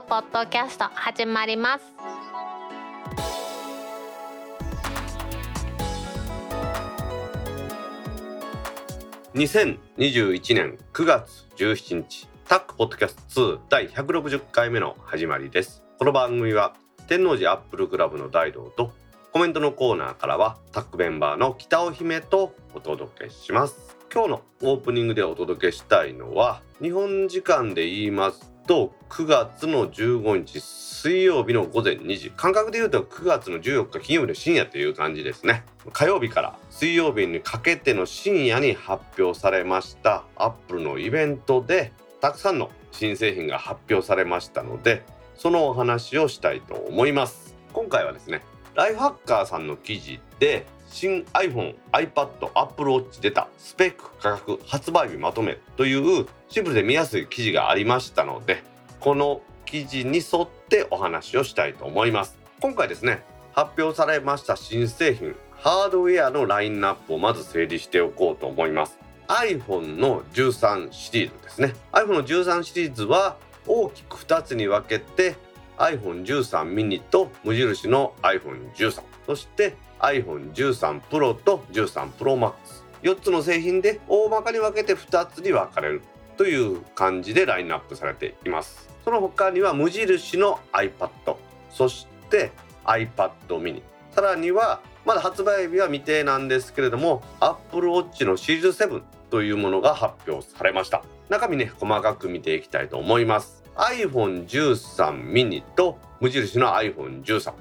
くポッドキャスト始まります。2021年9月17日タックポッドキャスト2第160回目の始まりです。この番組は天王寺アップルクラブの大道とコメントのコーナーからはタックメンバーの北尾姫とお届けします。今日のオープニングでお届けしたいのは日本時間で言いますと9月の15日水曜日の午前2時。感覚で言うと9月の14日金曜日の深夜という感じですね。火曜日から水曜日にかけての深夜に発表されました。アップルのイベントでたくさんの新製品が発表されましたのでそのお話をしたいと思います。今回はですねライフハッカーさんの記事で新 iPhone、iPad、Apple Watch 出た。スペック価格発売日まとめというシンプルで見やすい記事がありましたのでこの記事に沿ってお話をしたいと思います。今回ですね発表されました新製品ハードウェアのラインナップをまず整理しておこうと思います。iPhone の13シリーズですね。iPhone の13シリーズは大きく2つに分けて iPhone13 mini と無印の iPhone13 そして iPhone13 Pro と13 Pro Max4 つの製品で大まかに分けて2つに分かれるという感じでラインナップされています。その他には無印の iPad そして iPad mini さらにはまだ発売日は未定なんですけれども Apple Watch のシリーズ7というものが発表されました。中身ね細かく見ていきたいと思います。iPhone13 mini と無印の iPhone13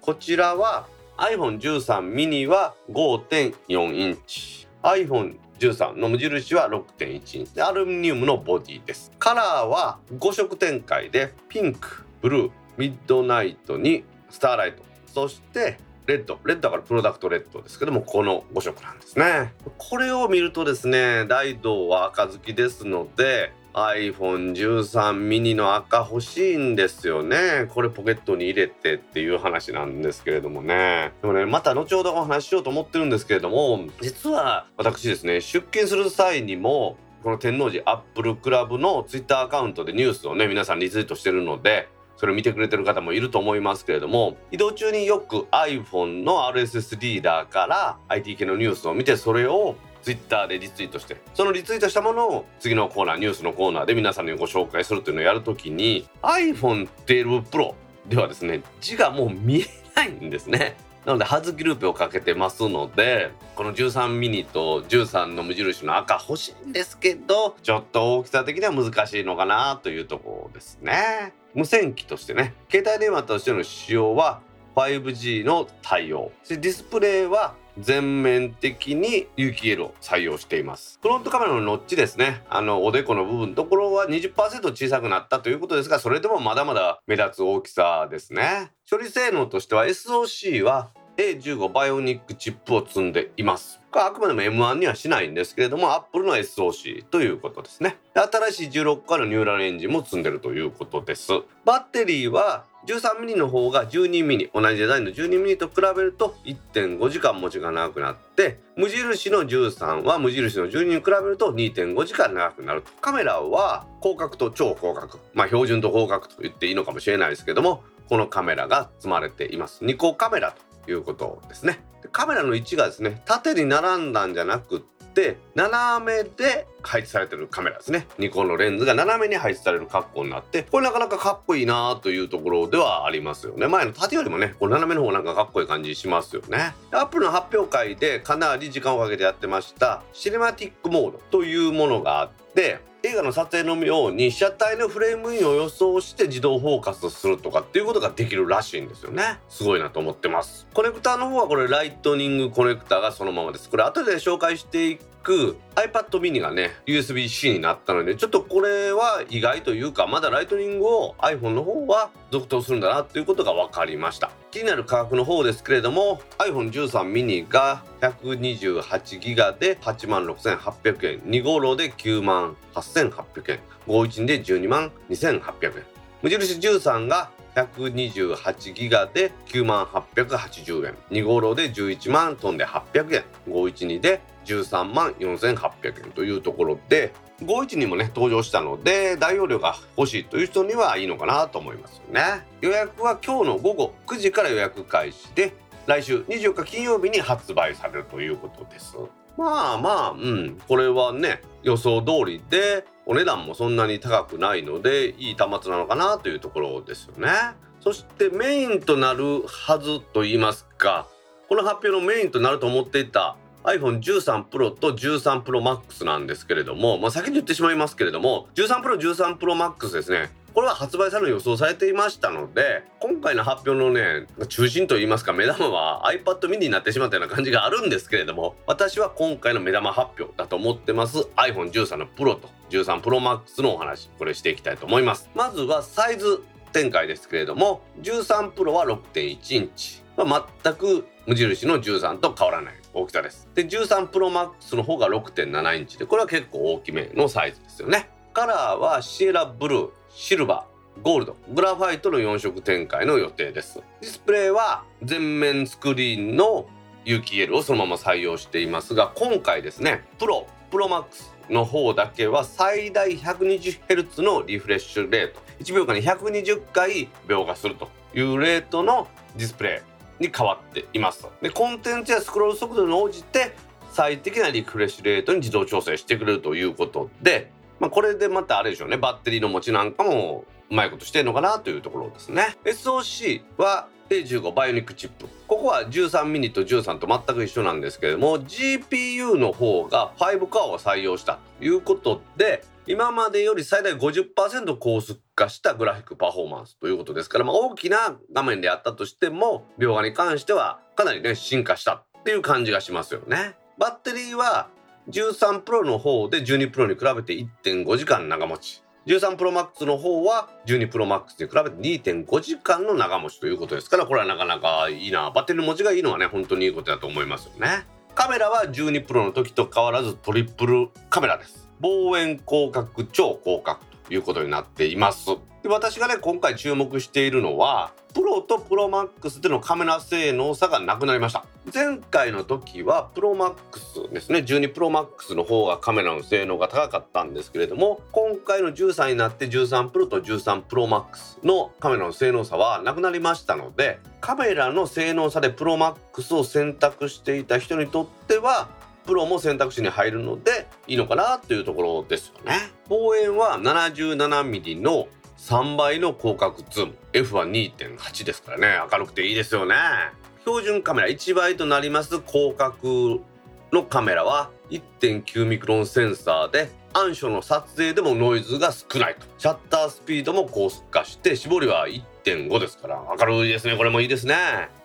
こちらは iPhone13 mini は5.4インチ。iPhone13 の無印は6.1インチ。でアルミニウムのボディです。カラーは5色展開でピンクブルーMidnight に Starlight。そして Red。Red だから Product Red ですけどもこの5色なんですね。これを見るとですね大道は赤好きですので iPhone13 mini の赤欲しいんですよね。これポケットに入れてっていう話なんですけれどもね。でもねまた後ほどお話ししようと思ってるんですけれども実は私ですね出勤する際にもこの天王寺アップルクラブのツイッターアカウントでニュースをね皆さんリツイートしてるのでそれを見てくれてる方もいると思いますけれども移動中によく iPhone の RSS リーダーから IT 系のニュースを見てそれをツイッターでリツイートしてそのリツイートしたものを次のコーナーニュースのコーナーで皆さんにご紹介するというのをやるときに iPhone12 Pro ではですね字がもう見えないんですね。なのでハズキルーペをかけてますのでこの13ミニと13の無印の赤欲しいんですけどちょっと大きさ的には難しいのかなというところですね。無線機としてね携帯電話としての使用は 5G の対応ディスプレイは全面的に有機 EL を採用しています。フロントカメラのノッチですね。あのおでこの部分ところは20%小さくなったということですがそれでもまだまだ目立つ大きさですね。処理性能としては SOC は A15 バイオニックチップを積んでいます。あくまでも M1 にはしないんですけれども Apple の SOC ということですね。新しい16個のニューラルエンジンも積んでるということです。バッテリーは 13mm の方が 12mm 同じデザインの 12mm と比べると1.5時間持ちが長くなって無印の13は無印の12に比べると2.5時間長くなると。カメラは広角と超広角まあ標準と広角と言っていいのかもしれないですけどもこのカメラが積まれています。2個カメラということですね。カメラの位置がですね縦に並んだんじゃなくてって斜めで配置されてるカメラですね。ニコンのレンズが斜めに配置される格好になってこれなかなかかっこいいなというところではありますよね。前の縦よりもねこれ斜めの方なんかかっこいい感じしますよね。アップルの発表会でかなり時間をかけてやってましたシネマティックモードというものがあって映画の撮影のように被写体のフレームインを予想して自動フォーカスするとかっていうことができるらしいんですよね。すごいなと思ってます。コネクターの方はこれライトニングコネクターがそのままです。これ後で紹介していく iPad mini がね USB-C になったのでちょっとこれは意外というかまだライトニングを iPhone の方は続投するんだなっていうことが分かりました。気になる価格の方ですけれども iPhone13 mini が 128GB で8万6800円2号ロで9万8800円51で12万2800円。無印13が128ギガで9万880円2号ロで11万飛んで800円512で13万4800円というところで51にもね登場したので大容量が欲しいという人にはいいのかなと思いますよね。予約は今日の午後9時から予約開始で来週24日金曜日に発売されるということです。まあまあうん。これはね予想通りでお値段もそんなに高くないのでいい端末なのかなというところですよね。そしてメインとなるはずと言いますかこの発表のメインとなると思っていた iPhone13 Pro と13 Pro Max なんですけれども、まあ、先に言ってしまいますけれども13 Pro、13 Pro Max ですね。これは発売される予想されていましたので今回の発表のね中心といいますか目玉は iPad mini になってしまったような感じがあるんですけれども私は今回の目玉発表だと思ってます iPhone13 の Pro と13 Pro Max のお話これしていきたいと思います。まずはサイズ展開ですけれども13 Pro は6.1インチ、まあ、全く無印の13と変わらない大きさです。で13 Pro Max の方が6.7インチでこれは結構大きめのサイズですよね。カラーは Sierra Blue。シルバーゴールドグラファイトの4色展開の予定です。ディスプレイは全面スクリーンの有機 EL をそのまま採用していますが今回ですね Pro Pro Max の方だけは最大 120Hz のリフレッシュレート1秒間に120回描画するというレートのディスプレイに変わっています。でコンテンツやスクロール速度に応じて最適なリフレッシュレートに自動調整してくれるということで、まあ、これでまたあれでしょうね。バッテリーの持ちなんかもうまいことしてるのかなというところですね。SOC は A15 バイオニックチップ。ここは13ミニと13と全く一緒なんですけれども GPU の方が5カーを採用したということで今までより最大50%高速化したグラフィックパフォーマンスということですから、まあ、大きな画面であったとしても描画に関してはかなりね進化したっていう感じがしますよね。バッテリーは13 Pro の方で12 Pro に比べて1.5時間長持ち。13 Pro Max の方は12 Pro Max に比べて2.5時間の長持ちということですからこれはなかなかいいな。バッテリーの持ちがいいのはね本当にいいことだと思いますよね。カメラは12 Pro の時と変わらずトリプルカメラです。望遠広角超広角いうことになっています。で私がね今回注目しているのはプロとプロマックスでのカメラ性能差がなくなりました。前回の時は Pro Max ですね。12 Pro Max の方がカメラの性能が高かったんですけれども今回の13になって13プロと13 Pro Max のカメラの性能差はなくなりましたのでカメラの性能差で Pro Max を選択していた人にとってはプロも選択肢に入るのでいいのかなというところですよね。望遠は 77mm の3倍の広角ズーム。F は2.8ですからね。明るくていいですよね。標準カメラ1倍となります広角のカメラは1.9ミクロンセンサーで暗所の撮影でもノイズが少ないと。シャッタースピードも高速化して絞りは1.5ですから。明るいですね。これもいいですね。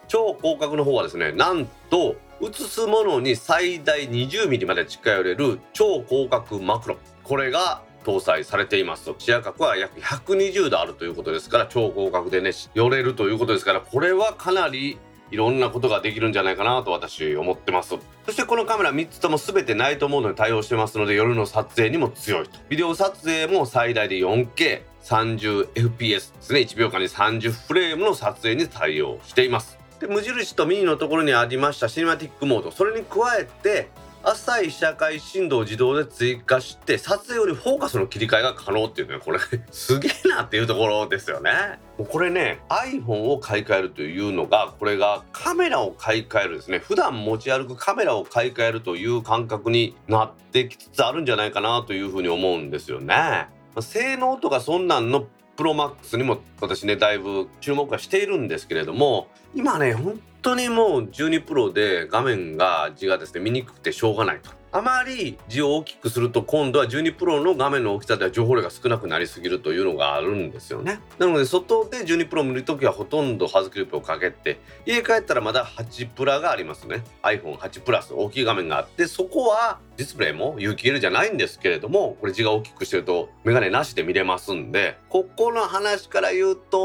超広角の方はですねなんと映すものに最大 20mm まで近寄れる超広角マクロこれが搭載されています視野角は約120度あるということですから超広角でね寄れるということですからこれはかなりいろんなことができるんじゃないかなと私思ってます。そしてこのカメラ3つとも全てナイトモードに対応してますので夜の撮影にも強いと。ビデオ撮影も最大で 4K30fps ですね。1秒間に30フレームの撮影に対応しています。で無印とミニのところにありましたシネマティックモード。それに加えて浅い社会振動を自動で追加して撮影よりフォーカスの切り替えが可能っていうねこれ。すげえなっていうところですよね。これね iPhone を買い替えるというのがこれがカメラを買い替えるですね。普段持ち歩くカメラを買い替えるという感覚になってきつつあるんじゃないかなというふうに思うんですよね。性能とかそんなんのプロマックスにも私ねだいぶ注目はしているんですけれども今ね本当にもう12プロで画面が字がですね見にくくてしょうがないと。あまり字を大きくすると今度は12プロの画面の大きさでは情報量が少なくなりすぎるというのがあるんですよね。なので外で12プロを見るときはほとんどハズクリップをかけて家帰ったらまだ8プラがありますね。iPhone8 プラス大きい画面があってそこはディスプレイも有機 EL じゃないんですけれどもこれ字が大きくしてるとメガネなしで見れますんでここの話から言うと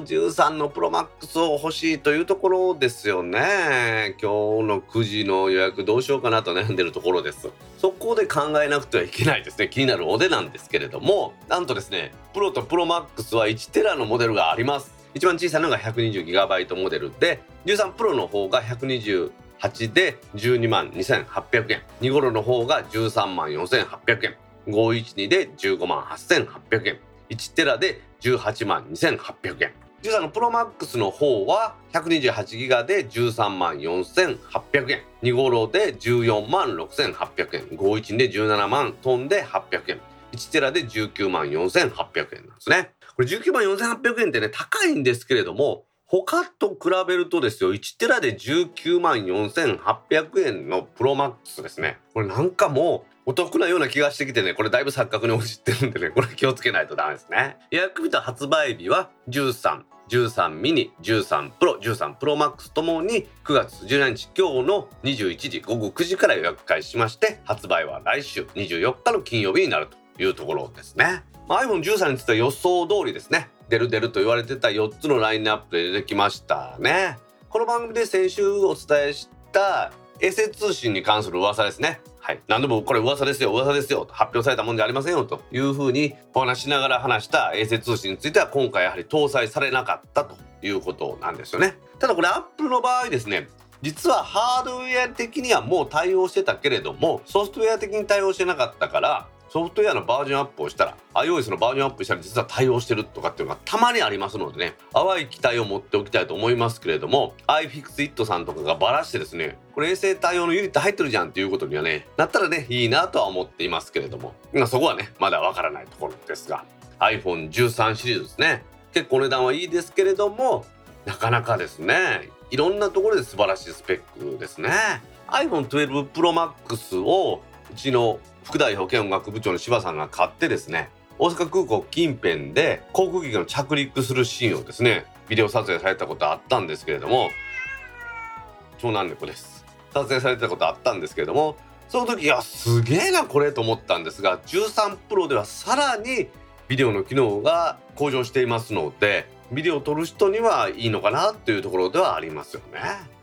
13のプロマックスを欲しいというところですよね。今日の9時の予約どうしようかなと悩んでるところでそこで考えなくてはいけないですね。気になるお値段ですけれどもなんとですねプロとプロマックスは1テラのモデルがあります。一番小さいのが 120GB モデルで13プロの方が128で12万2800円。2頃の方が13万4800円。512で15万8800円。1テラで18万2800円。13のプロマックスの方は128ギガで13万4800円2号ロで14万6800円51で17万トンで800円1テラで19万4800円なんですね。これ19万4800円ってね高いんですけれども他と比べるとですよ1テラで19万4800円のプロマックスですね。これなんかもうお得なような気がしてきてねこれだいぶ錯覚に陥ってるんでねこれ気をつけないとダメですね。予約日と発売日は13 13ミニ13プロ13プロマックスともに9月17日今日の21時午後9時から予約開始しまして発売は来週24日の金曜日になるというところですね、iPhone13 については予想通りですね出る出ると言われてた4つのラインナップで出てきましたね。この番組で先週お伝えした衛星通信に関する噂ですね。はい、何でもこれ噂ですよ。噂ですよ。発表されたもんじゃありませんよというふうにお話しながら話した衛星通信については今回やはり搭載されなかったということなんですよね。ただこれアップルの場合ですね実はハードウェア的にはもう対応してたけれどもソフトウェア的に対応してなかったからソフトウェアのバージョンアップをしたら iOS のバージョンアップしたら実は対応してるとかっていうのがたまにありますのでね淡い期待を持っておきたいと思いますけれども iFixit さんとかがバラしてですねこれ衛星対応のユニット入ってるじゃんっていうことにはねなったらねいいなとは思っていますけれども、まあ、そこはねまだわからないところですが iPhone13 シリーズですね。結構値段はいいですけれどもなかなかですねいろんなところで素晴らしいスペックですね。iPhone12 Pro Max をうちの副代表兼音楽部長の柴さんが買ってですね大阪空港近辺で航空機が着陸するシーンをですねビデオ撮影されたことあったんですけれども長男猫です。撮影されてたことあったんですけれどもその時いやすげえなこれと思ったんですが13プロではさらにビデオの機能が向上していますのでビデオを撮る人にはいいのかなというところではありますよね。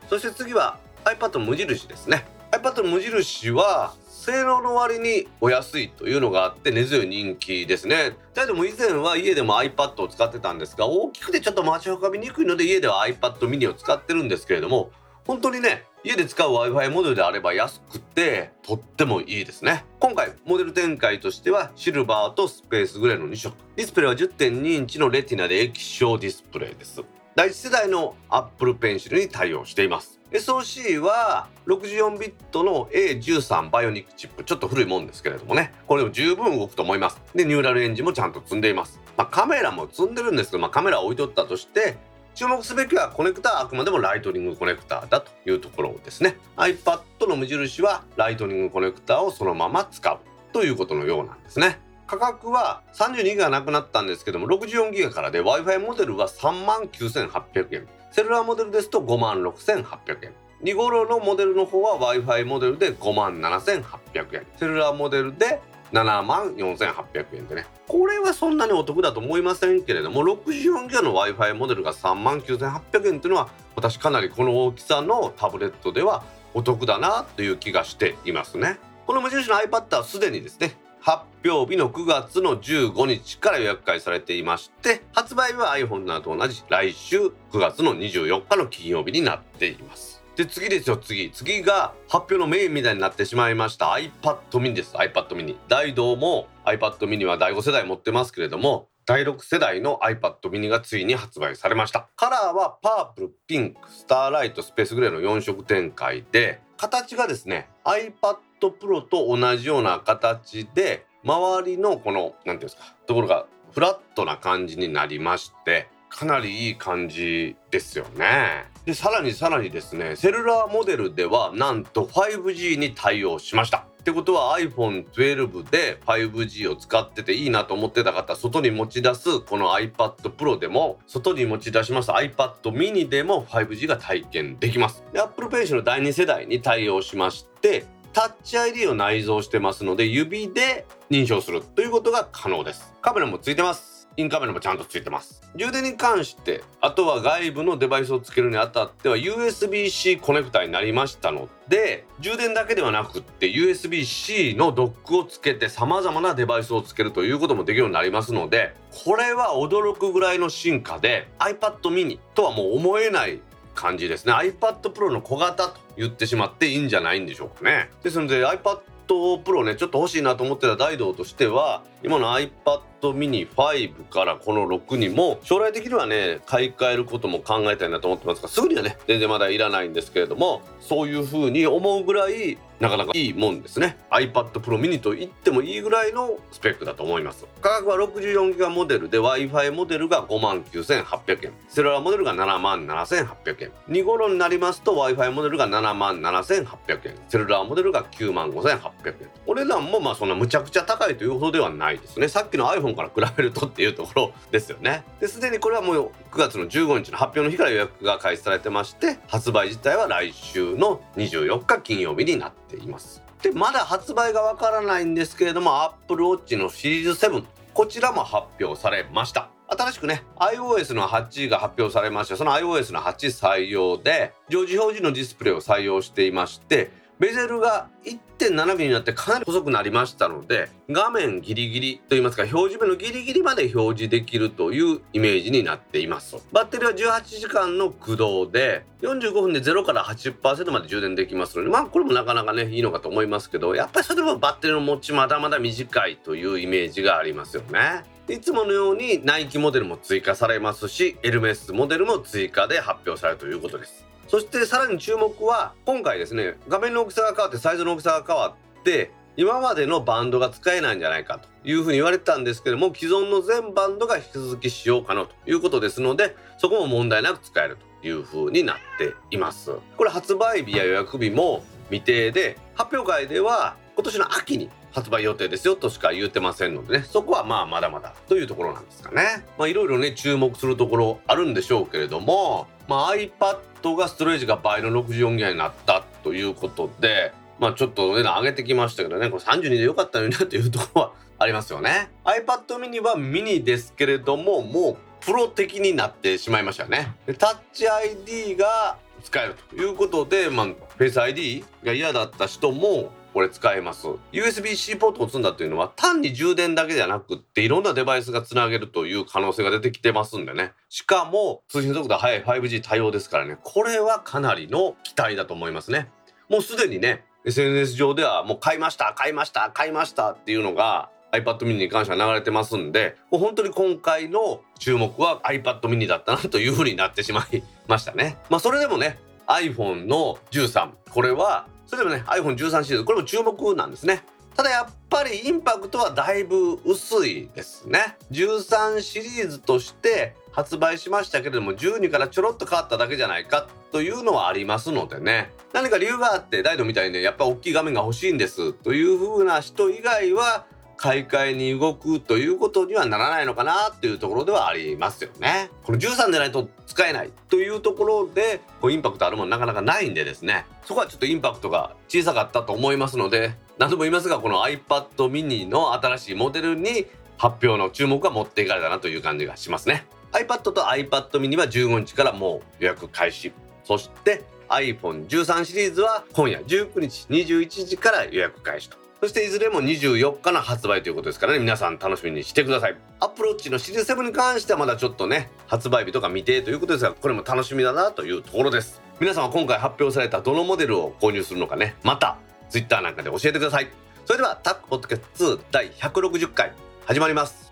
そして次は iPad 無印ですね。iPad 無印は性能の割にお安いというのがあって根強い人気ですね。だけども以前は家でも iPad を使ってたんですが大きくてちょっと持ち運びにくいので家では iPad mini を使ってるんですけれども本当にね家で使う Wi-Fi モデルであれば安くてとってもいいですね。今回モデル展開としてはシルバーとスペースグレーの2色。ディスプレイは10.2インチの Retina で液晶ディスプレイです。第一世代の Apple Pencil に対応しています。 SoC は64ビットの A13 Bionic チップ。ちょっと古いもんですけれどもね。これでも十分動くと思います。で Neural Engine もちゃんと積んでいます。まあ、カメラも積んでるんですけど、まあ、カメラを置いとったとして注目すべきはコネクタはあくまでもライトニングコネクタだというところですね。iPad の無印はライトニングコネクタをそのまま使うということのようなんですね。価格は32ギガなくなったんですけども64ギガからで Wi-Fi モデルは3万9800円。セルラーモデルですと5万6800円。2頃のモデルの方は Wi-Fi モデルで5万7800円。セルラーモデルで7万4800円でね。これはそんなにお得だと思いませんけれども64ギガの Wi-Fi モデルが3万9800円っていうのは私かなりこの大きさのタブレットではお得だなという気がしていますね。この無印の iPad はすでにですね発表日の9月の15日から予約開されていまして発売は iPhone などと同じ来週9月の24日の金曜日になっています。で次ですよ次。次が発表のメインみたいになってしまいました。iPad mini です。iPad mini 大道も iPad mini は第5世代持ってますけれども第6世代の iPad mini がついに発売されました。カラーはパープルピンクスターライトスペースグレーの4色展開で形がですね iPad iPad Pro と同じような形で周りのこの何て言うんですかところがフラットな感じになりましてかなりいい感じですよね。でさらにさらにですねセルラーモデルではなんと 5G に対応しました。ってことは iPhone12 で 5G を使ってていいなと思ってた方外に持ち出すこの iPad Pro でも外に持ち出します iPad mini でも 5G が体験できますで Apple Pencil の第2世代に対応しましてタッチ ID を内蔵してますので指で認証するということが可能です。カメラもついてます。インカメラもちゃんとついてます。充電に関してあとは外部のデバイスをつけるにあたっては USB-C コネクタになりましたので充電だけではなくって USB-C のドックをつけて様々なデバイスをつけるということもできるようになりますのでこれは驚くぐらいの進化で iPad mini とはもう思えない感じですね。iPad Pro の小型と言ってしまっていいんじゃないんでしょうかね。ですので iPad Pro ねちょっと欲しいなと思ってた大道としては今の iPad mini 5からこの6にも将来的にはね買い替えることも考えたいなと思ってますがすぐにはね全然まだいらないんですけれどもそういう風に思うぐらいなかなかいいもんですね。iPad Pro mini と言ってもいいぐらいのスペックだと思います。価格は 64GB モデルで Wi-Fi モデルが5万9800円。セルラーモデルが7万7800円。2頃になりますと Wi-Fi モデルが7万7800円。セルラーモデルが9万5800円。お値段もまあそんなむちゃくちゃ高いというほどではないですね。さっきの iPhone から比べるとっていうところですよね。ですでにこれはもう9月の15日の発表の日から予約が開始されてまして発売自体は来週の24日金曜日になっています。でまだ発売がわからないんですけれども Apple Watch のシリーズ7こちらも発表されました。新しくね iOS の8が発表されましてその iOS の8採用で常時表示のディスプレイを採用していましてベゼルが1.7ミリになってかなり細くなりましたので画面ギリギリといいますか表示面のギリギリまで表示できるというイメージになっています。バッテリーは18時間の駆動で45分で0から80%まで充電できますのでまあこれもなかなかねいいのかと思いますけどやっぱりそれでもバッテリーの持ちまだまだ短いというイメージがありますよね。いつものようにナイキモデルも追加されますしエルメスモデルも追加で発表されるということです。そしてさらに注目は今回ですね画面の大きさが変わってサイズの大きさが変わって今までのバンドが使えないんじゃないかというふうに言われてたんですけども既存の全バンドが引き続き使用可能ということですのでそこも問題なく使えるというふうになっています。これ発売日や予約日も未定で発表会では今年の秋に発売予定ですよとしか言ってませんのでねそこはまあまだまだというところなんですかね。まあいろいろね注目するところあるんでしょうけれどもまあ iPad がストレージが倍の64ギガになったということでまあちょっと値段上げてきましたけどね。これ32でよかったのになというところはありますよね。iPad mini はミニですけれどももうプロ的になってしまいましたよね。タッチ ID が使えるということで、まあ、Face ID が嫌だった人もこれ使えます。USB-C ポートを積んだというのは単に充電だけじゃなくっていろんなデバイスがつなげるという可能性が出てきてますんでね。しかも通信速度速い 5G 対応ですからね。これはかなりの期待だと思いますね。もうすでにね SNS 上ではもう買いました買いました買いましたっていうのが iPad mini に関しては流れてますんで本当に今回の注目は iPad mini だったなというふうになってしまいましたね。まあそれでもね iPhone の13これはそれでもね iPhone13 シリーズこれも注目なんですね。ただやっぱりインパクトはだいぶ薄いですね。13シリーズとして発売しましたけれども12からちょろっと変わっただけじゃないかというのはありますのでね。何か理由があって大イドみたいにねやっぱ大きい画面が欲しいんですという風な人以外は買い替えに動くということにはならないのかなっていうところではありますよね。この13でないと使えないというところでこうインパクトあるものなかなかないんでですねそこはちょっとインパクトが小さかったと思いますので何度も言いますがこの iPad mini の新しいモデルに発表の注目が持っていかれたなという感じがしますね。iPad と iPad mini は15日からもう予約開始そして iPhone13 シリーズは今夜19日21時から予約開始とそしていずれも24日の発売ということですからね。皆さん楽しみにしてください。アプローチのシリーズ7に関してはまだちょっとね発売日とか未定ということですがこれも楽しみだなというところです。皆さんは今回発表されたどのモデルを購入するのかねまた Twitter なんかで教えてください。それではタックポッドキャスト2第160回始まります。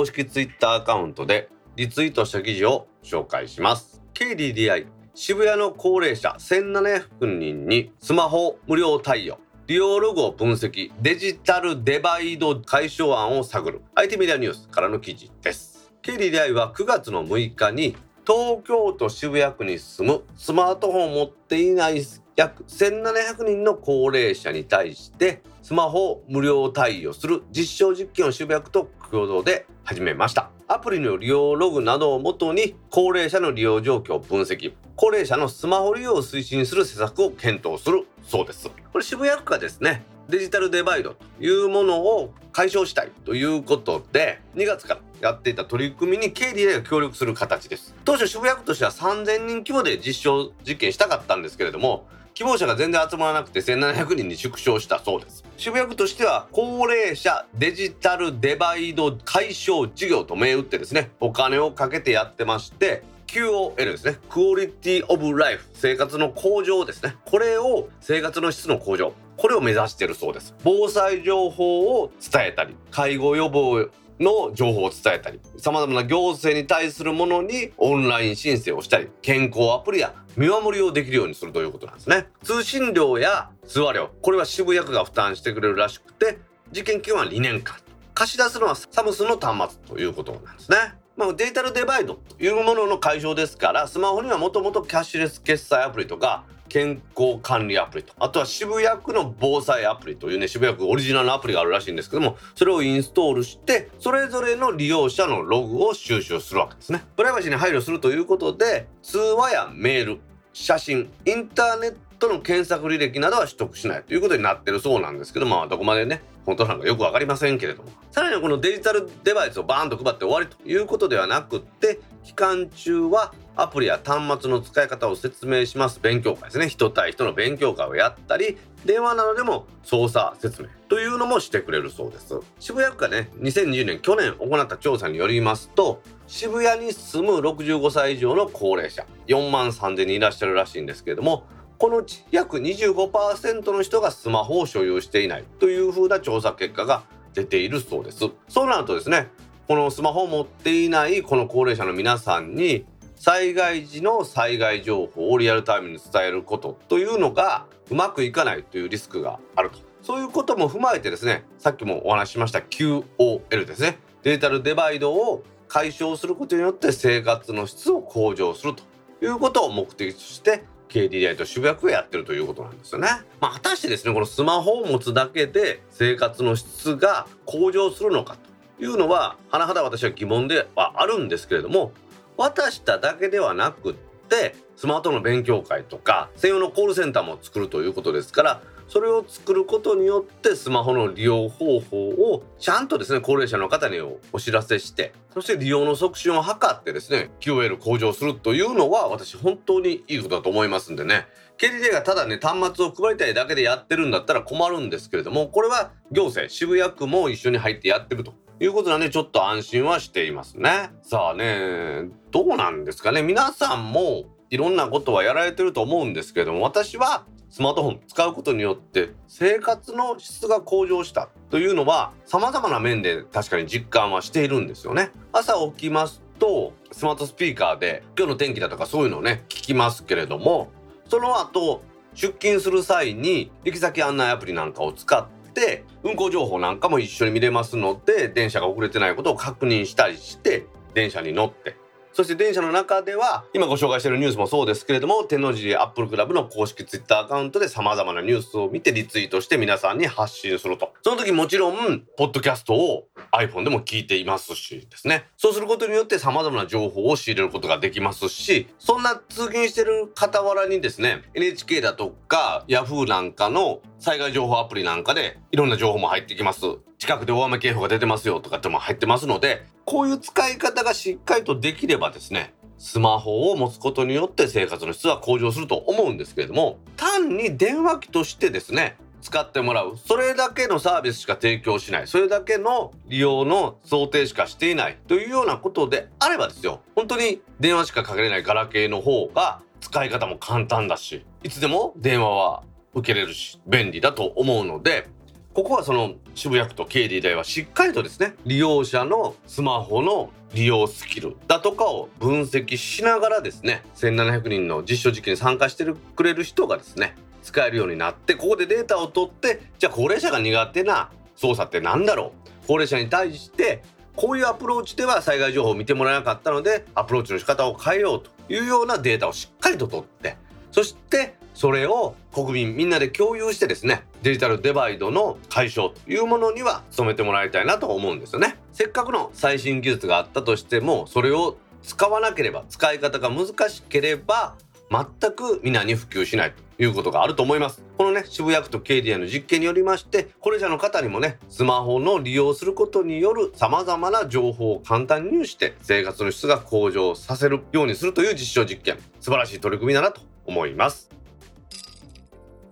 公式ツイッターアカウントでリツイートした記事を紹介します。KDDI 渋谷の高齢者1700人にスマホ無料対応。利用ログを分析デジタルデバイド解消案を探る。IT メディアニュースからの記事です。KDDI は9月の6日に東京都渋谷区に住むスマートフォンを持っていない約1700人の高齢者に対してスマホを無料対応する実証実験を渋谷区と共同で始めました。アプリの利用ログなどをもとに高齢者の利用状況を分析高齢者のスマホ利用を推進する施策を検討するそうです。これ渋谷区がですねデジタルデバイドというものを解消したいということで2月からやっていた取り組みに KDA が協力する形です。当初渋谷区としては3000人規模で実証実験したかったんですけれども希望者が全然集まらなくて1700人に縮小したそうです。渋谷区としては高齢者デジタルデバイド解消事業と銘打ってですねお金をかけてやってまして QOL ですねクオリティオブライフ生活の向上ですね。これを生活の質の向上これを目指しているそうです。防災情報を伝えたり介護予防の情報を伝えたり様々な行政に対するものにオンライン申請をしたり健康アプリや見守りをできるようにするということなんですね。通信料や通話料これは渋谷区が負担してくれるらしくて実験期間は2年間。貸し出すのはサムスンの端末ということなんですね。まあ、デジタルデバイドというものの解消ですからスマホにはもともとキャッシュレス決済アプリとか健康管理アプリと。あとは渋谷区の防災アプリというね渋谷区オリジナルのアプリがあるらしいんですけどもそれをインストールしてそれぞれの利用者のログを収集するわけですね。プライバシーに配慮するということで通話やメール写真インターネットの検索履歴などは取得しないということになってるそうなんですけどまあどこまでね本当なのかよく分かりませんけれども。さらにこのデジタルデバイスをバーンと配って終わりということではなくって期間中はアプリや端末の使い方を説明します勉強会ですね。人対人の勉強会をやったり電話などでも操作説明というのもしてくれるそうです。渋谷区がね2020年去年行った調査によりますと渋谷に住む65歳以上の高齢者4万3000人いらっしゃるらしいんですけれどもこのうち約25%の人がスマホを所有していないというふうな調査結果が出ているそうです。そうなるとですねこのスマホを持っていないこの高齢者の皆さんに災害時の災害情報をリアルタイムに伝えることというのがうまくいかないというリスクがあるとそういうことも踏まえてですねさっきもお話ししました QOL ですねデジタルデバイドを解消することによって生活の質を向上するということを目的として KDDI と渋谷区がやってるということなんですよね。まあ、果たしてですねこのスマホを持つだけで生活の質が向上するのかというのは甚だ私は疑問ではあるんですけれども渡しただけではなくってスマートの勉強会とか専用のコールセンターも作るということですからそれを作ることによってスマホの利用方法をちゃんとですね高齢者の方にお知らせしてそして利用の促進を図ってですね QOL 向上するというのは私本当にいいことだと思いますんでね。KDDI がただね端末を配りたいだけでやってるんだったら困るんですけれどもこれは行政渋谷区も一緒に入ってやってると。いうことなんでちょっと安心はしていますね。さあねどうなんですかね。皆さんもいろんなことはやられてると思うんですけれども私はスマートフォン使うことによって生活の質が向上したというのは様々な面で確かに実感はしているんですよね。朝起きますとスマートスピーカーで今日の天気だとかそういうのをね聞きますけれどもその後出勤する際に行き先案内アプリなんかを使ってて運行情報なんかも一緒に見れますので電車が遅れてないことを確認したりして電車に乗って。そして電車の中では今ご紹介しているニュースもそうですけれども天王寺アップルクラブの公式ツイッターアカウントで様々なニュースを見てリツイートして皆さんに発信すると。その時もちろんポッドキャストを iPhone でも聞いていますしですね。そうすることによって様々な情報を仕入れることができますしそんな通勤してる傍らにですね NHK だとか Yahoo なんかの災害情報アプリなんかでいろんな情報も入ってきます。近くで大雨警報が出てますよとかっても入ってますのでこういう使い方がしっかりとできればですねスマホを持つことによって生活の質は向上すると思うんですけれども単に電話機としてですね使ってもらう。それだけのサービスしか提供しない。それだけの利用の想定しかしていない。というようなことであればですよ。本当に電話しかかけれないガラケーの方が使い方も簡単だしいつでも電話は受けれるし便利だと思うのでここはその渋谷区と KD 大はしっかりとですね利用者のスマホの利用スキルだとかを分析しながらですね1700人の実証実験に参加してくれる人がですね使えるようになってここでデータを取ってじゃあ高齢者が苦手な操作って何だろう？高齢者に対してこういうアプローチでは災害情報を見てもらえなかったのでアプローチの仕方を変えようというようなデータをしっかりと取ってそしてそれを国民みんなで共有してですねデジタルデバイドの解消というものには努めてもらいたいなと思うんですよね。せっかくの最新技術があったとしてもそれを使わなければ使い方が難しければ全く皆に普及しないということがあると思います。このね渋谷区と KDI の実験によりまして高齢者の方にもねスマホの利用することによる様々な情報を簡単に入手して生活の質が向上させるようにするという実証実験。素晴らしい取り組みだなと思います。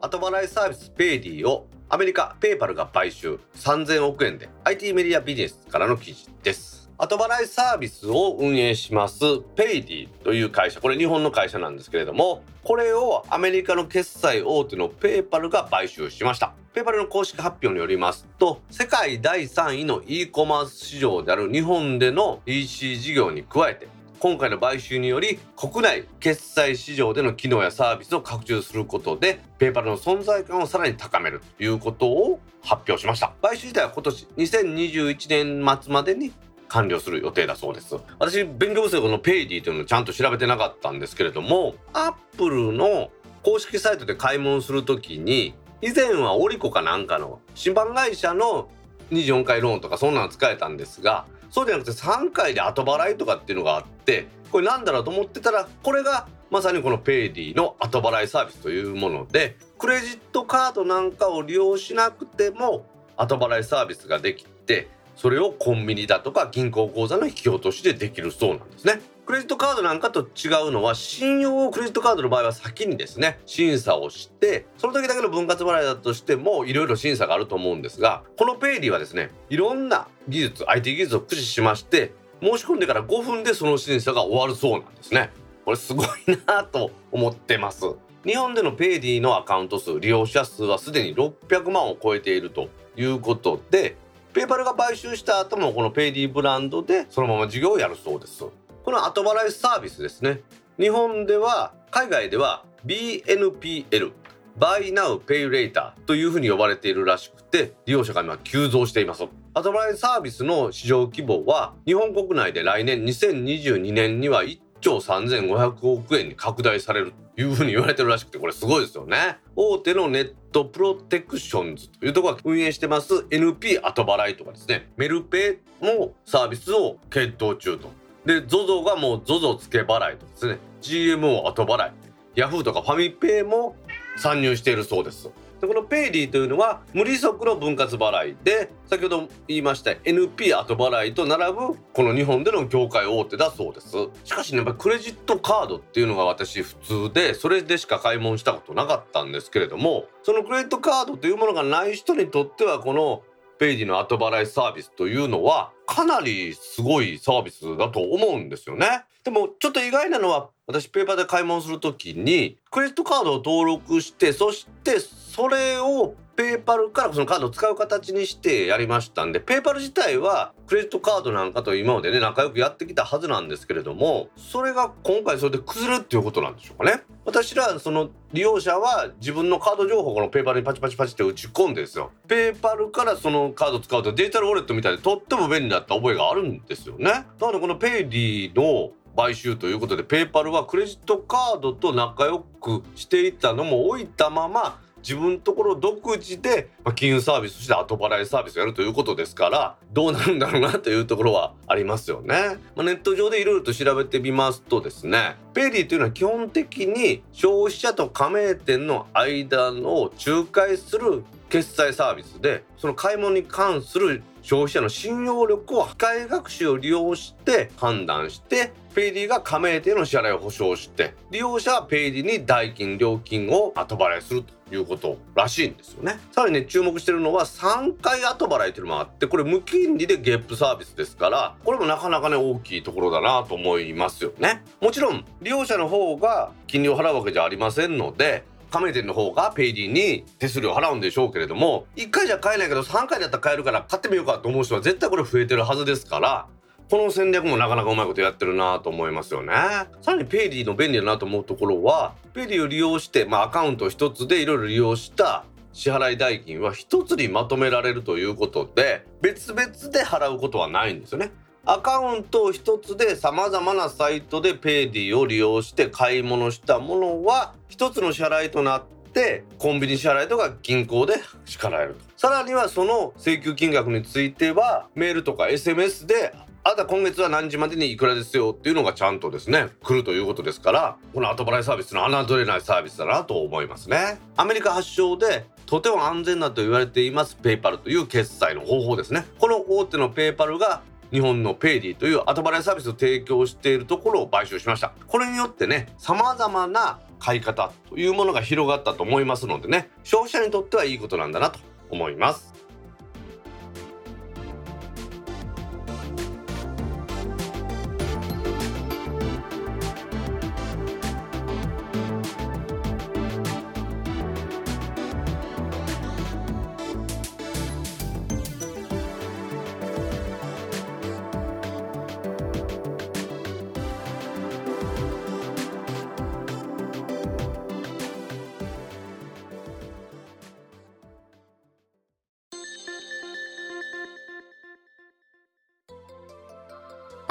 後払いサービスペイディをアメリカペイパルが買収。3000億円で。IT メディアビジネスからの記事です。後払いサービスを運営します。ペイディという会社。これ日本の会社なんですけれども。これをアメリカの決済大手のペイパルが買収しました。ペイパルの公式発表によりますと世界第3位の e コマース市場である日本での EC 事業に加えて今回の買収により国内決済市場での機能やサービスを拡充することでペイパルの存在感をさらに高めるということを発表しました。買収自体は今年2021年末までに完了する予定だそうです。私勉強不足のペイディというのをちゃんと調べてなかったんですけれどもアップルの公式サイトで買い物するときに以前はオリコかなんかの信販会社の24回ローンとかそんなの使えたんですがそうじゃなくて3回で後払いとかっていうのがあってこれなんだろうと思ってたらこれがまさにこのペイディの後払いサービスというものでクレジットカードなんかを利用しなくても後払いサービスができてそれをコンビニだとか銀行口座の引き落としでできるそうなんですね。クレジットカードなんかと違うのは信用をクレジットカードの場合は先にですね審査をしてその時だけの分割払いだとしてもいろいろ審査があると思うんですがこのペイディはですねいろんな技術 IT 技術を駆使しまして申し込んでから5分でその審査が終わるそうなんですね。これすごいなと思ってます。日本でのペイディのアカウント数利用者数はすでに600万を超えているということでペイパルが買収した後もこのペイディブランドでそのまま事業をやるそうです。この後払いサービスですね。日本では海外では BNPL Buy Now Pay Later というふうに呼ばれているらしくて利用者が今急増しています。後払いサービスの市場規模は日本国内で来年2022年には1兆3500億円に拡大されるというふうに言われてるらしくてこれすごいですよね。大手のネットプロテクションズというところが運営してます NP 後払いとかですね。メルペイもサービスを検討中と。で ZOZO がもう ZOZO 付け払いとですね。GMO 後払い。Yahoo とかファミペイも参入しているそうです。でこのペイディというのは無利息の分割払いで先ほど言いました NP 後払いと並ぶこの日本での業界大手だそうです。しかしねやっぱクレジットカードっていうのが私普通でそれでしか買い物したことなかったんですけれどもそのクレジットカードというものがない人にとってはこのペイディの後払いサービスというのはかなりすごいサービスだと思うんですよね。でもちょっと意外なのは私ペイパルで買い物する時にクレジットカードを登録してそしてそれをペイパルからそのカードを使う形にしてやりましたんでペイパル自体はクレジットカードなんかと今までね仲良くやってきたはずなんですけれどもそれが今回それで崩れるっていうことなんでしょうかね。私らその利用者は自分のカード情報をこのペイパルにパチパチパチって打ち込んでですよ。ペイパルからそのカード使うとデジタルウォレットみたいでとっても便利だった覚えがあるんですよね。なのでこのペイディの買収ということでペイパルはクレジットカードと仲良くしていたのも置いたまま自分のところ独自で金融サービスとして後払いサービスをやるということですからどうなるんだろうなというところはありますよね。まあ、ネット上でいろいろと調べてみますとですねペイディというのは基本的に消費者と加盟店の間の仲介する決済サービスでその買い物に関する消費者の信用力を機械学習を利用して判断してペイディが加盟店の支払いを保証して利用者はペイディに代金料金を後払いするということらしいんですよね。さらにね注目してるのは3回後払いというのもあってこれ無金利で月賦サービスですからこれもなかなかね大きいところだなと思いますよね。もちろん利用者の方が金利を払うわけじゃありませんので加盟店の方がペイディに手数料払うんでしょうけれども1回じゃ買えないけど3回だったら買えるから買ってみようかと思う人は絶対これ増えてるはずですからこの戦略もなかなかうまいことやってるなと思いますよね。さらにペイディの便利だなと思うところはペイディを利用して、まあ、アカウント一つでいろいろ利用した支払い代金は一つにまとめられるということで別々で払うことはないんですよね。アカウントを一つで様々なサイトでペイディを利用して買い物したものは一つの支払いとなってコンビニ支払いとか銀行で支払えるとさらにはその請求金額についてはメールとか SMS であなた今月は何時までにいくらですよっていうのがちゃんとですね来るということですからこの後払いサービスの侮れないサービスだなと思いますね。アメリカ発祥でとても安全だと言われていますペイパルという決済の方法ですね。この大手のペイパルが日本のペイディという後払いサービスを提供しているところを買収しました。これによってね様々な買い方というものが広がったと思いますのでね消費者にとってはいいことなんだなと思います。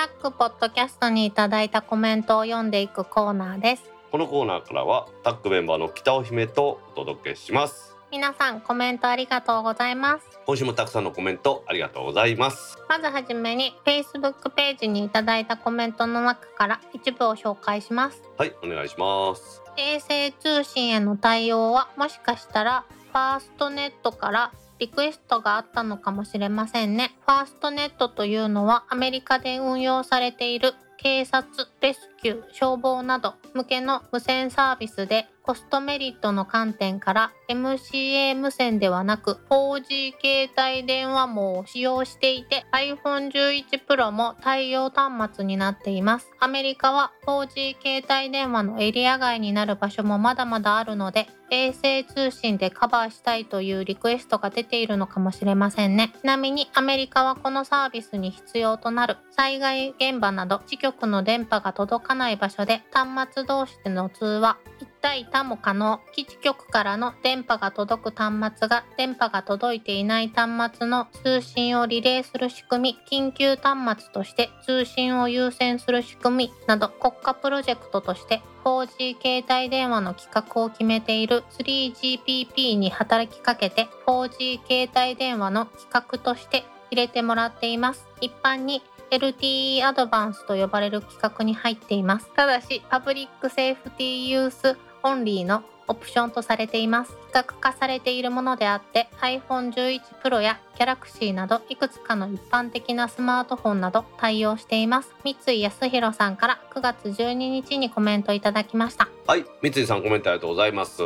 ックポッドキャストにいただいたコメントを読んでいくコーナーです。このコーナーからはタックメンバーの北尾姫とお届けします。皆さんコメントありがとうございます。今週もたくさんのコメントありがとうございます。まずはじめに Facebook ページにいただいたコメントの中から一部を紹介します。はいお願いします。衛星通信への対応はもしかしたらファーストネットからリクエストがあったのかもしれませんね。ファーストネットというのはアメリカで運用されている警察、ですキュー、消防など向けの無線サービスでコストメリットの観点から MCA 無線ではなく 4G 携帯電話網を使用していて iPhone11 Pro も対応端末になっています。アメリカは 4G 携帯電話のエリア外になる場所もまだまだあるので衛星通信でカバーしたいというリクエストが出ているのかもしれませんね。ちなみにアメリカはこのサービスに必要となる災害現場など地局の電波が届かない場所で端末同士での通話。1対多も可能基地局からの電波が届く端末が電波が届いていない端末の通信をリレーする仕組み緊急端末として通信を優先する仕組みなど国家プロジェクトとして 4G 携帯電話の規格を決めている 3GPP に働きかけて 4G 携帯電話の規格として入れてもらっています。一般に LTE アドバンスと呼ばれる規格に入っています。ただし Public Safety Use Only のオプションとされています。規格化されているものであって iPhone11 Pro や Galaxy などいくつかの一般的なスマートフォンなど対応しています。三井康弘さんから9月12日にコメントいただきました。はい三井さんコメントありがとうございます。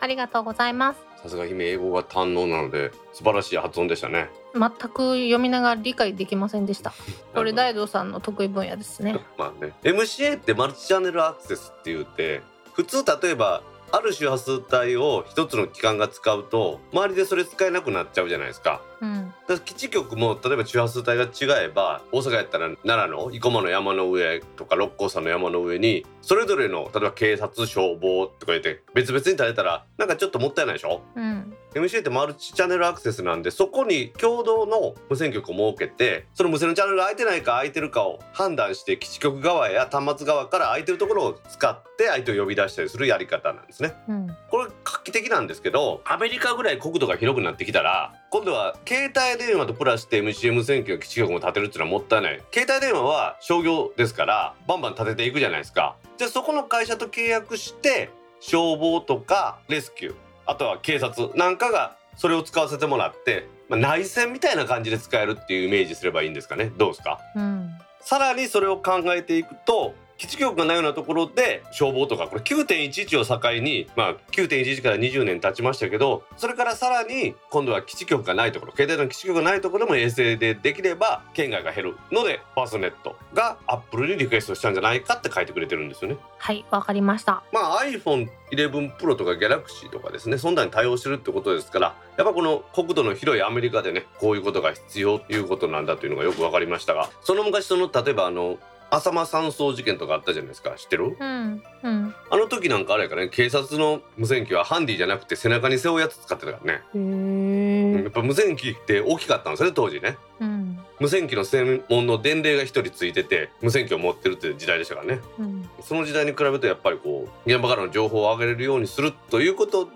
ありがとうございます。さすが姫英語が堪能なので素晴らしい発音でしたね全く読みながら理解できませんでした。これ大道さんの得意分野ですね。まあね。MCA ってマルチチャンネルアクセスって言って普通例えばある周波数帯を一つの機関が使うと周りでそれ使えなくなっちゃうじゃないですか。うん。だから基地局も例えば周波数帯が違えば大阪やったら奈良の生駒の山の上とか六甲山の山の上にそれぞれの例えば警察消防とか言って別々に立てたらなんかちょっともったいないでしょ？うん MCA ってマルチチャンネルアクセスなんでそこに共同の無線局を設けてその無線のチャンネルが空いてないか空いてるかを判断して基地局側や端末側から空いてるところを使って相手を呼び出したりするやり方なんですね。うん。これ画期的なんですけどアメリカぐらい国土が広くなってきたら今度は携帯電話とプラスして MCA 無線局基地局も建てるっていうのはもったいない。携帯電話は商業ですからバンバン建てていくじゃないですか。じゃあそこの会社と契約して消防とかレスキューあとは警察なんかがそれを使わせてもらって、まあ、内線みたいな感じで使えるっていうイメージすればいいんですかね。どうですか？うん。さらにそれを考えていくと基地局がないようなところで消防とかこれ9.11を境にまあ9.11から20年経ちましたけどそれからさらに今度は基地局がないところ携帯の基地局がないところでも衛星でできれば県外が減るのでファーストネットがアップルにリクエストしたんじゃないかって書いてくれてるんですよね。はいわかりましたまあ iPhone 11 Pro とか Galaxy とかですねそんなに対応してるってことですからやっぱこの国土の広いアメリカでねこういうことが必要ということなんだというのがよく分かりましたがその昔その例えばあの浅間山荘事件とかあったじゃないですか。知ってる？うんうん。あの時なんかあれやからね警察の無線機はハンディじゃなくて背中に背負うやつ使ってたからね、へやえっぱ無線機って大きかったんですよね当時ね。うん。無線機の専門の伝令が一人ついてて無線機を持ってるっていう時代でしたからね。うん。その時代に比べるとやっぱりこう現場からの情報を上げれるようにするということで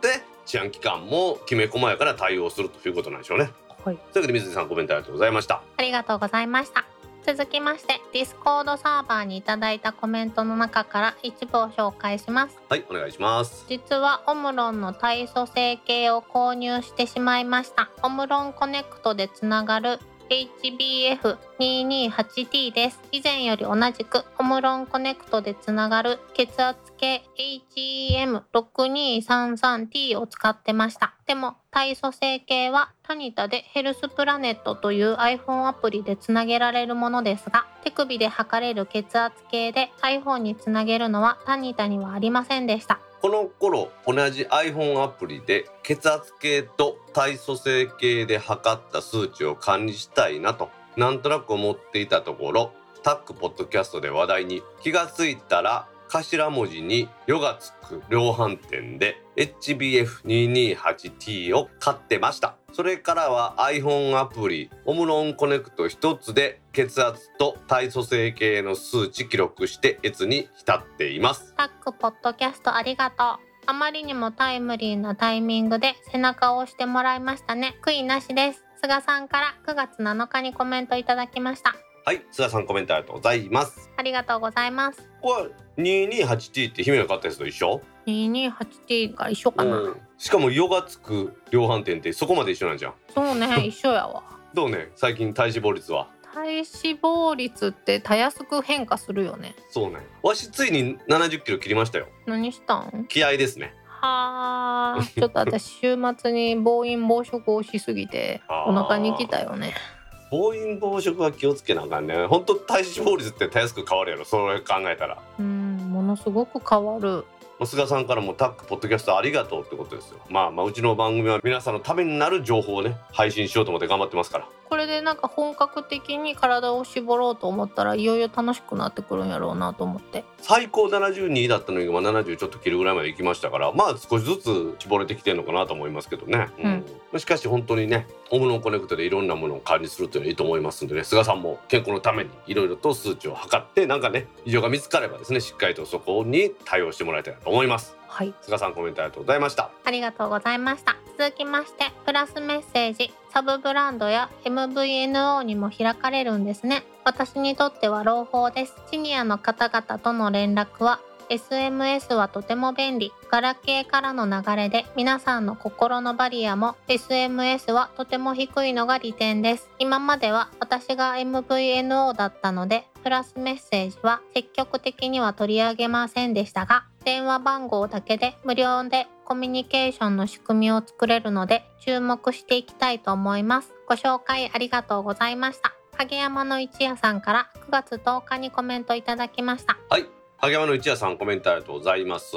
治安機関もきめ細やかな対応するということなんでしょうね。はい。というわけで水木さんコメントありがとうございました。ありがとうございました続きましてディスコードサーバーにいただいたコメントの中から一部を紹介します。はいお願いします。実はオムロンの体組成計を購入してしまいました。オムロンコネクトでつながる HBF228T です。以前より同じくオムロンコネクトでつながる血圧計 HEM6233T を使ってました。でも体組成計はタニタでヘルスプラネットという iPhone アプリでつなげられるものですが手首で測れる血圧計で iPhone につなげるのはタニタにはありませんでした。この頃同じ iPhone アプリで血圧計と体組成計で測った数値を管理したいなとなんとなく思っていたところタックポッドキャストで話題に気がついたら頭文字に「よ」がつく量販店で HBF228T を買ってましたそれからは iPhone アプリオムロンコネクト一つで血圧と体組成計の数値記録して越に浸っていますタックポッドキャストありがとう。あまりにもタイムリーなタイミングで背中を押してもらいましたね。悔いなしです。菅さんから9月7日にコメントいただきました。はい菅さんコメントありがとうございます。ありがとうございます。これ 228T って姫が買ったやつと一緒？228T が一緒かな。うん。しかも「よ」がつく量販店ってそこまで一緒なんじゃん。そうね、一緒やわ。どうね最近体脂肪率は？体脂肪率ってたやすく変化するよね。そうね。わしついに70キロ切りましたよ。何したん？気合ですね。はあ、ちょっと私週末に暴飲暴食をしすぎて お腹にきたよね。暴飲暴食は気をつけなあかんね。本当体脂肪率ってたやすく変わるやろ。それ考えたら。うん、ものすごく変わる。菅さんからもタックポッドキャストありがとうってことですよ。まあまあうちの番組は皆さんのためになる情報をね配信しようと思って頑張ってますからこれでなんか本格的に体を絞ろうと思ったらいよいよ楽しくなってくるんやろうなと思って。最高72だったのに、まあ、70ちょっと切るぐらいまで行きましたからまあ少しずつ絞れてきてるのかなと思いますけどね、うん。しかし本当にねオムロンコネクトでいろんなものを管理するというのはいいと思いますんでね菅さんも健康のためにいろいろと数値を測ってなんかね異常が見つかればですねしっかりとそこに対応してもらいたいなと思います。はい。菅さんコメントありがとうございました。ありがとうございました続きましてプラスメッセージサブブランドや MVNO にも開かれるんですね。私にとっては朗報です。シニアの方々との連絡は SMS はとても便利。ガラケーからの流れで皆さんの心のバリアも SMS はとても低いのが利点です。今までは私が MVNO だったので、プラスメッセージは積極的には取り上げませんでしたが、電話番号だけで無料でコミュニケーションの仕組みを作れるので注目していきたいと思います。ご紹介ありがとうございました。影山の一夜さんから9月10日にコメントいただきました。はい萩山の一夜さんコメントありがとうございます。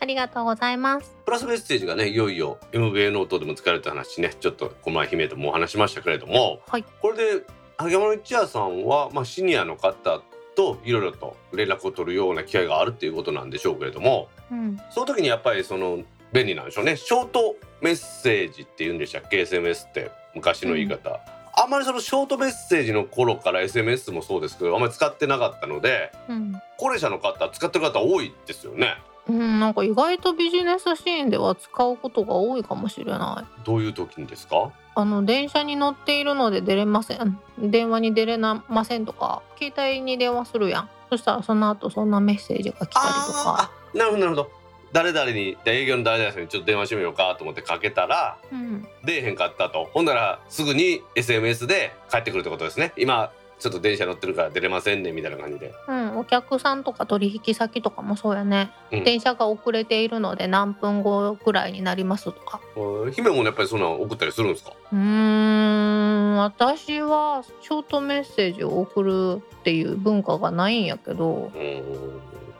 ありがとうございます。プラスメッセージがねいよいよ MVA ノートでも使われた話ねちょっとこの前姫ともお話しましたけれども、はい。これで萩山の一夜さんは、まあ、シニアの方といろいろと連絡を取るような機会があるっていうことなんでしょうけれども。うん。その時にやっぱりその便利なんでしょうね。ショートメッセージって言うんでしたっけ？SMS って昔の言い方、あんまりそのショートメッセージの頃から SMS もそうですけどあんまり使ってなかったのでうん。高齢者の方使ってる方多いですよね。うん、なんか意外とビジネスシーンでは使うことが多いかもしれない。どういう時にですか？あの電車に乗っているので出れません。電話に出れませんとか携帯に電話するやん。そしたらその後そんなメッセージが来たりとか。なるほどなるほど誰々に営業の誰々さんにちょっと電話してみようかと思ってかけたらうん。出えへんかったと。ほんならすぐに SMS で帰ってくるってことですね。今ちょっと電車乗ってるから出れませんねみたいな感じで、うん、お客さんとか取引先とかもそうやね、うん。電車が遅れているので何分後ぐらいになりますとか。うん姫もやっぱりそんなん送ったりするんですか？うーん。私はショートメッセージを送るっていう文化がないんやけど。うん。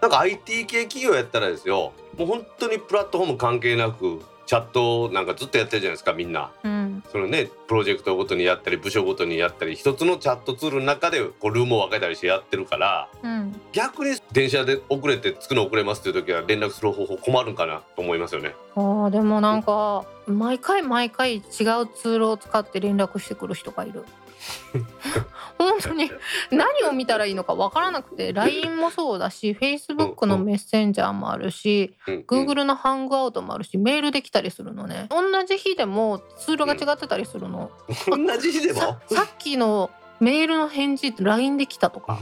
なんか IT 系企業やったらですよもう本当にプラットフォーム関係なくチャットなんかずっとやってるじゃないですかみんな。うん。そのねプロジェクトごとにやったり部署ごとにやったり一つのチャットツールの中でこうルームを分けたりしてやってるからうん。逆に電車で遅れて着くの遅れますっていう時は連絡する方法困るんかなと思いますよね。あーでもなんか毎回毎回違うツールを使って連絡してくる人がいる 本当に何を見たらいいのかわからなくて LINE もそうだし Facebook のメッセンジャーもあるし Google のハングアウトもあるしメールできたりするのね。同じ日でもツールが違ってたりするの、同じ日でも？ささっきのメールの返事 LINE できたとか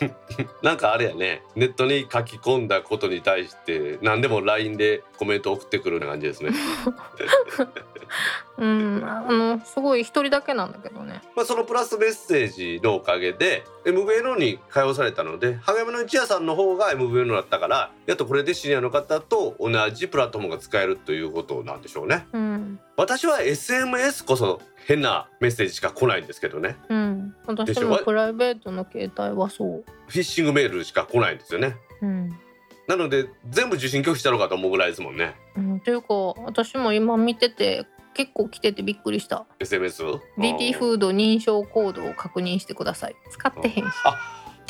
なんかあれやねネットに書き込んだことに対して何でも LINE でコメント送ってくるような感じですね。うんあのすごい一人だけなんだけどねまあ、そのプラスメッセージのおかげで MVNO に通わされたので励みの一夜さんの方が MVNO だったからやっとこれでシニアの方と同じプラットフォームが使えるということなんでしょうね。うん私は SMS こそ変なメッセージしか来ないんですけどね。うん。私もプライベートの携帯はそう。フィッシングメールしか来ないんですよね。うん。なので全部受信拒否したのかと思うぐらいですもんね。うん、というか私も今見てて結構来ててびっくりした。SMS? DT フード認証コードを確認してください。使ってへんし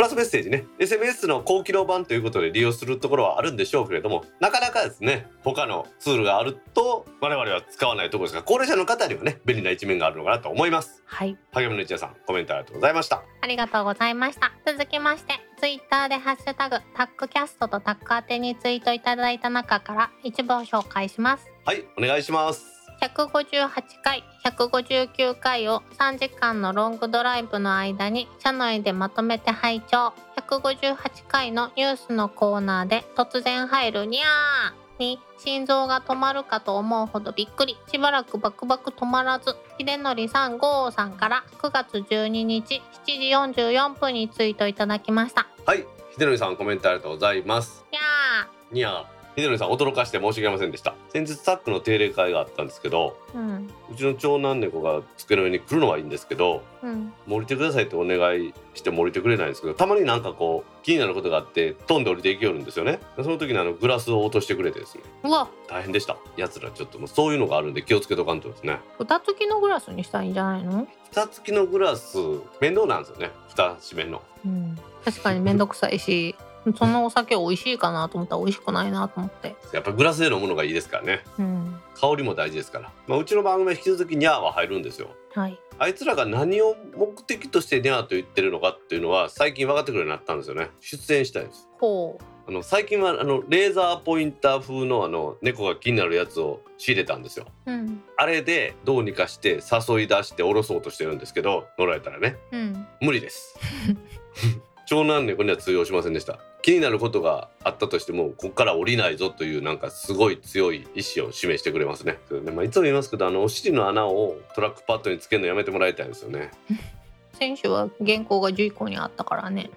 プラスメッセージね。SMS の高機能版ということで利用するところはあるんでしょうけれどもなかなかですね他のツールがあると我々は使わないところですが高齢者の方にはね便利な一面があるのかなと思います。はい。励みの一夜さんコメントありがとうございました。ありがとうございました。続きましてツイッターでハッシュタグタックキャストとタック宛てにツイートいただいた中から一部を紹介します。はいお願いします158回159回を3時間のロングドライブの間に車内でまとめて拝聴。158回のニュースのコーナーで突然入るニャーに心臓が止まるかと思うほどびっくり。しばらくバクバク止まらず秀則さん郷さんから9月12日7時44分にツイートいただきました。はい秀則さんコメントありがとうございます。ニャー。にゃー秀則さん驚かして申し訳ありませんでした。先日タックの定例会があったんですけどうん。うちの長男猫が机の上に来るのはいいんですけどうん。降りてくださいってお願いしても降りてくれないんですけどたまになんかこう気になることがあって飛んで降りていきよるんですよね。その時にあのグラスを落としてくれてですね。うわ。大変でした。奴らちょっともうそういうのがあるんで気をつけとかんとですね。蓋付きのグラスにしたらいいんじゃないの？蓋付きのグラス面倒なんですよね。蓋閉めんの。うん、確かに面倒くさいしそのお酒美味しいかなと思ったら美味しくないなと思って、やっぱグラスで飲むのがいいですからね。うん、香りも大事ですから、まあ、うちの番組は引き続きニャーは入るんですよ。はい。あいつらが何を目的としてニャーと言ってるのかっていうのは最近分かってくるようになったんですよね。出演したいです。ほあの最近はあのレーザーポインター風のあの猫が気になるやつを仕入れたんですよ。ううん。あれでどうにかして誘い出して下ろそうとしてるんですけど乗られたらね。うん。無理です。長男猫には通用しませんでした気になることがあったとしてもここから降りないぞというなんかすごい強い意志を示してくれますね。で、まあ、いつも言いますけどあのお尻の穴をトラックパッドにつけるのやめてもらいたいですよね。選手は原稿が11個にあったからね。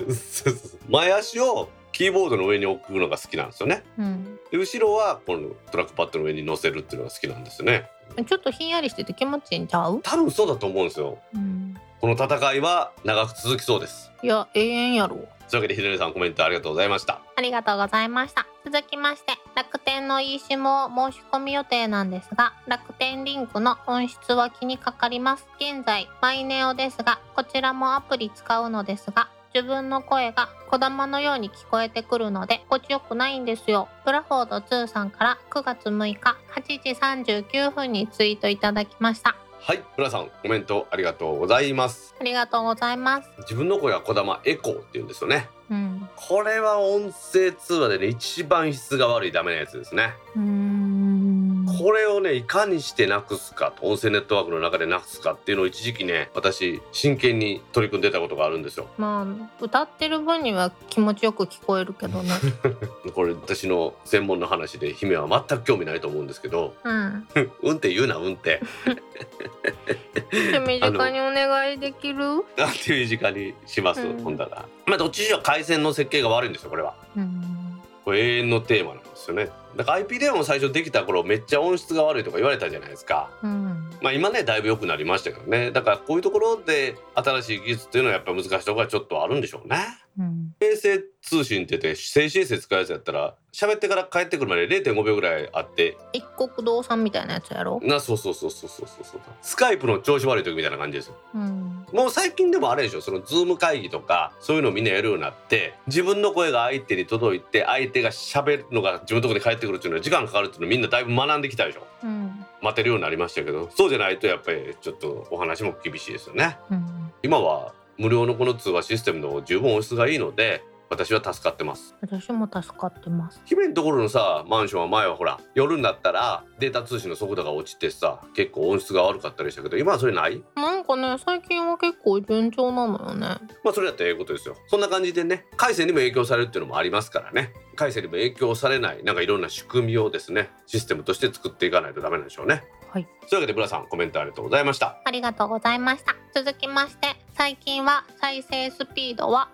前足をキーボードの上に置くのが好きなんですよね。うん。で後ろはこのトラックパッドの上に乗せるっていうのが好きなんですよね。ちょっとひんやりしてて気持ちいいんちゃう、多分そうだと思うんですよ。うん、この戦いは長く続きそうです。いや永遠やろというわけでひでねさんコメントありがとうございました。ありがとうございました。続きまして楽天の eSIM を申し込み予定なんですが楽天リンクの音質は気にかかります。現在マイネオですがこちらもアプリ使うのですが自分の声が小玉のように聞こえてくるので心地よくないんですよ。ブラフォード2さんから9月6日8時39分にツイートいただきました。はい村さんコメントありがとうございます。ありがとうございます。自分の声は小玉エコーって言うんですよね。うん。これは音声通話でね一番質が悪いダメなやつですね。うーんこれをねいかにしてなくすかと音声ネットワークの中でなくすかっていうのを一時期ね私真剣に取り組んでたことがあるんですよ。まあ歌ってる分には気持ちよく聞こえるけどね。これ私の専門の話で姫は全く興味ないと思うんですけど。うん。うんって言うなうんって。手短にお願いできる？なんていう時間にします、うん。ほんだら。まあどっちにしろ回線の設計が悪いんですよこれは。うんこれ永遠のテーマなんですよね。だから IP 電話も最初できた頃めっちゃ音質が悪いとか言われたじゃないですか。うん。まあ今ねだいぶ良くなりましたけどね。だからこういうところで新しい技術っていうのはやっぱ難しいところがちょっとあるんでしょうね。うん。衛星通信ってて静止衛星使うやつやったら喋ってから帰ってくるまで0.5秒ぐらいあって。一国道産みたいなやつやろ？なそうそうそうそうそうそうそう。スカイプの調子悪い時みたいな感じですよ。うん。もう最近でもあれでしょ。そのズーム会議とかそういうのをみんなやるようになって自分の声が相手に届いて相手が喋るのが自分のところに返ってくるっていうのは時間かかるっていうのをみんなだいぶ学んできたでしょ。うん。待てるようになりましたけど。そうじゃないとやっぱりちょっとお話も厳しいですよね。うん。今は無料のこの通話システムの十分音質がいいので私は助かってます。私も助かってます。姫のところのさマンションは前はほら夜になったらデータ通信の速度が落ちてさ結構音質が悪かったりしたけど今はそれない？なんかね最近は結構順調なのよね。まあそれだったらええことですよ。そんな感じでね回線にも影響されるっていうのもありますからね。回線にも影響されないなんかいろんな仕組みをですねシステムとして作っていかないとダメなんでしょうね。はい。というわけでブラさんコメントありがとうございました。ありがとうございました。続きまして最近は再生スピードは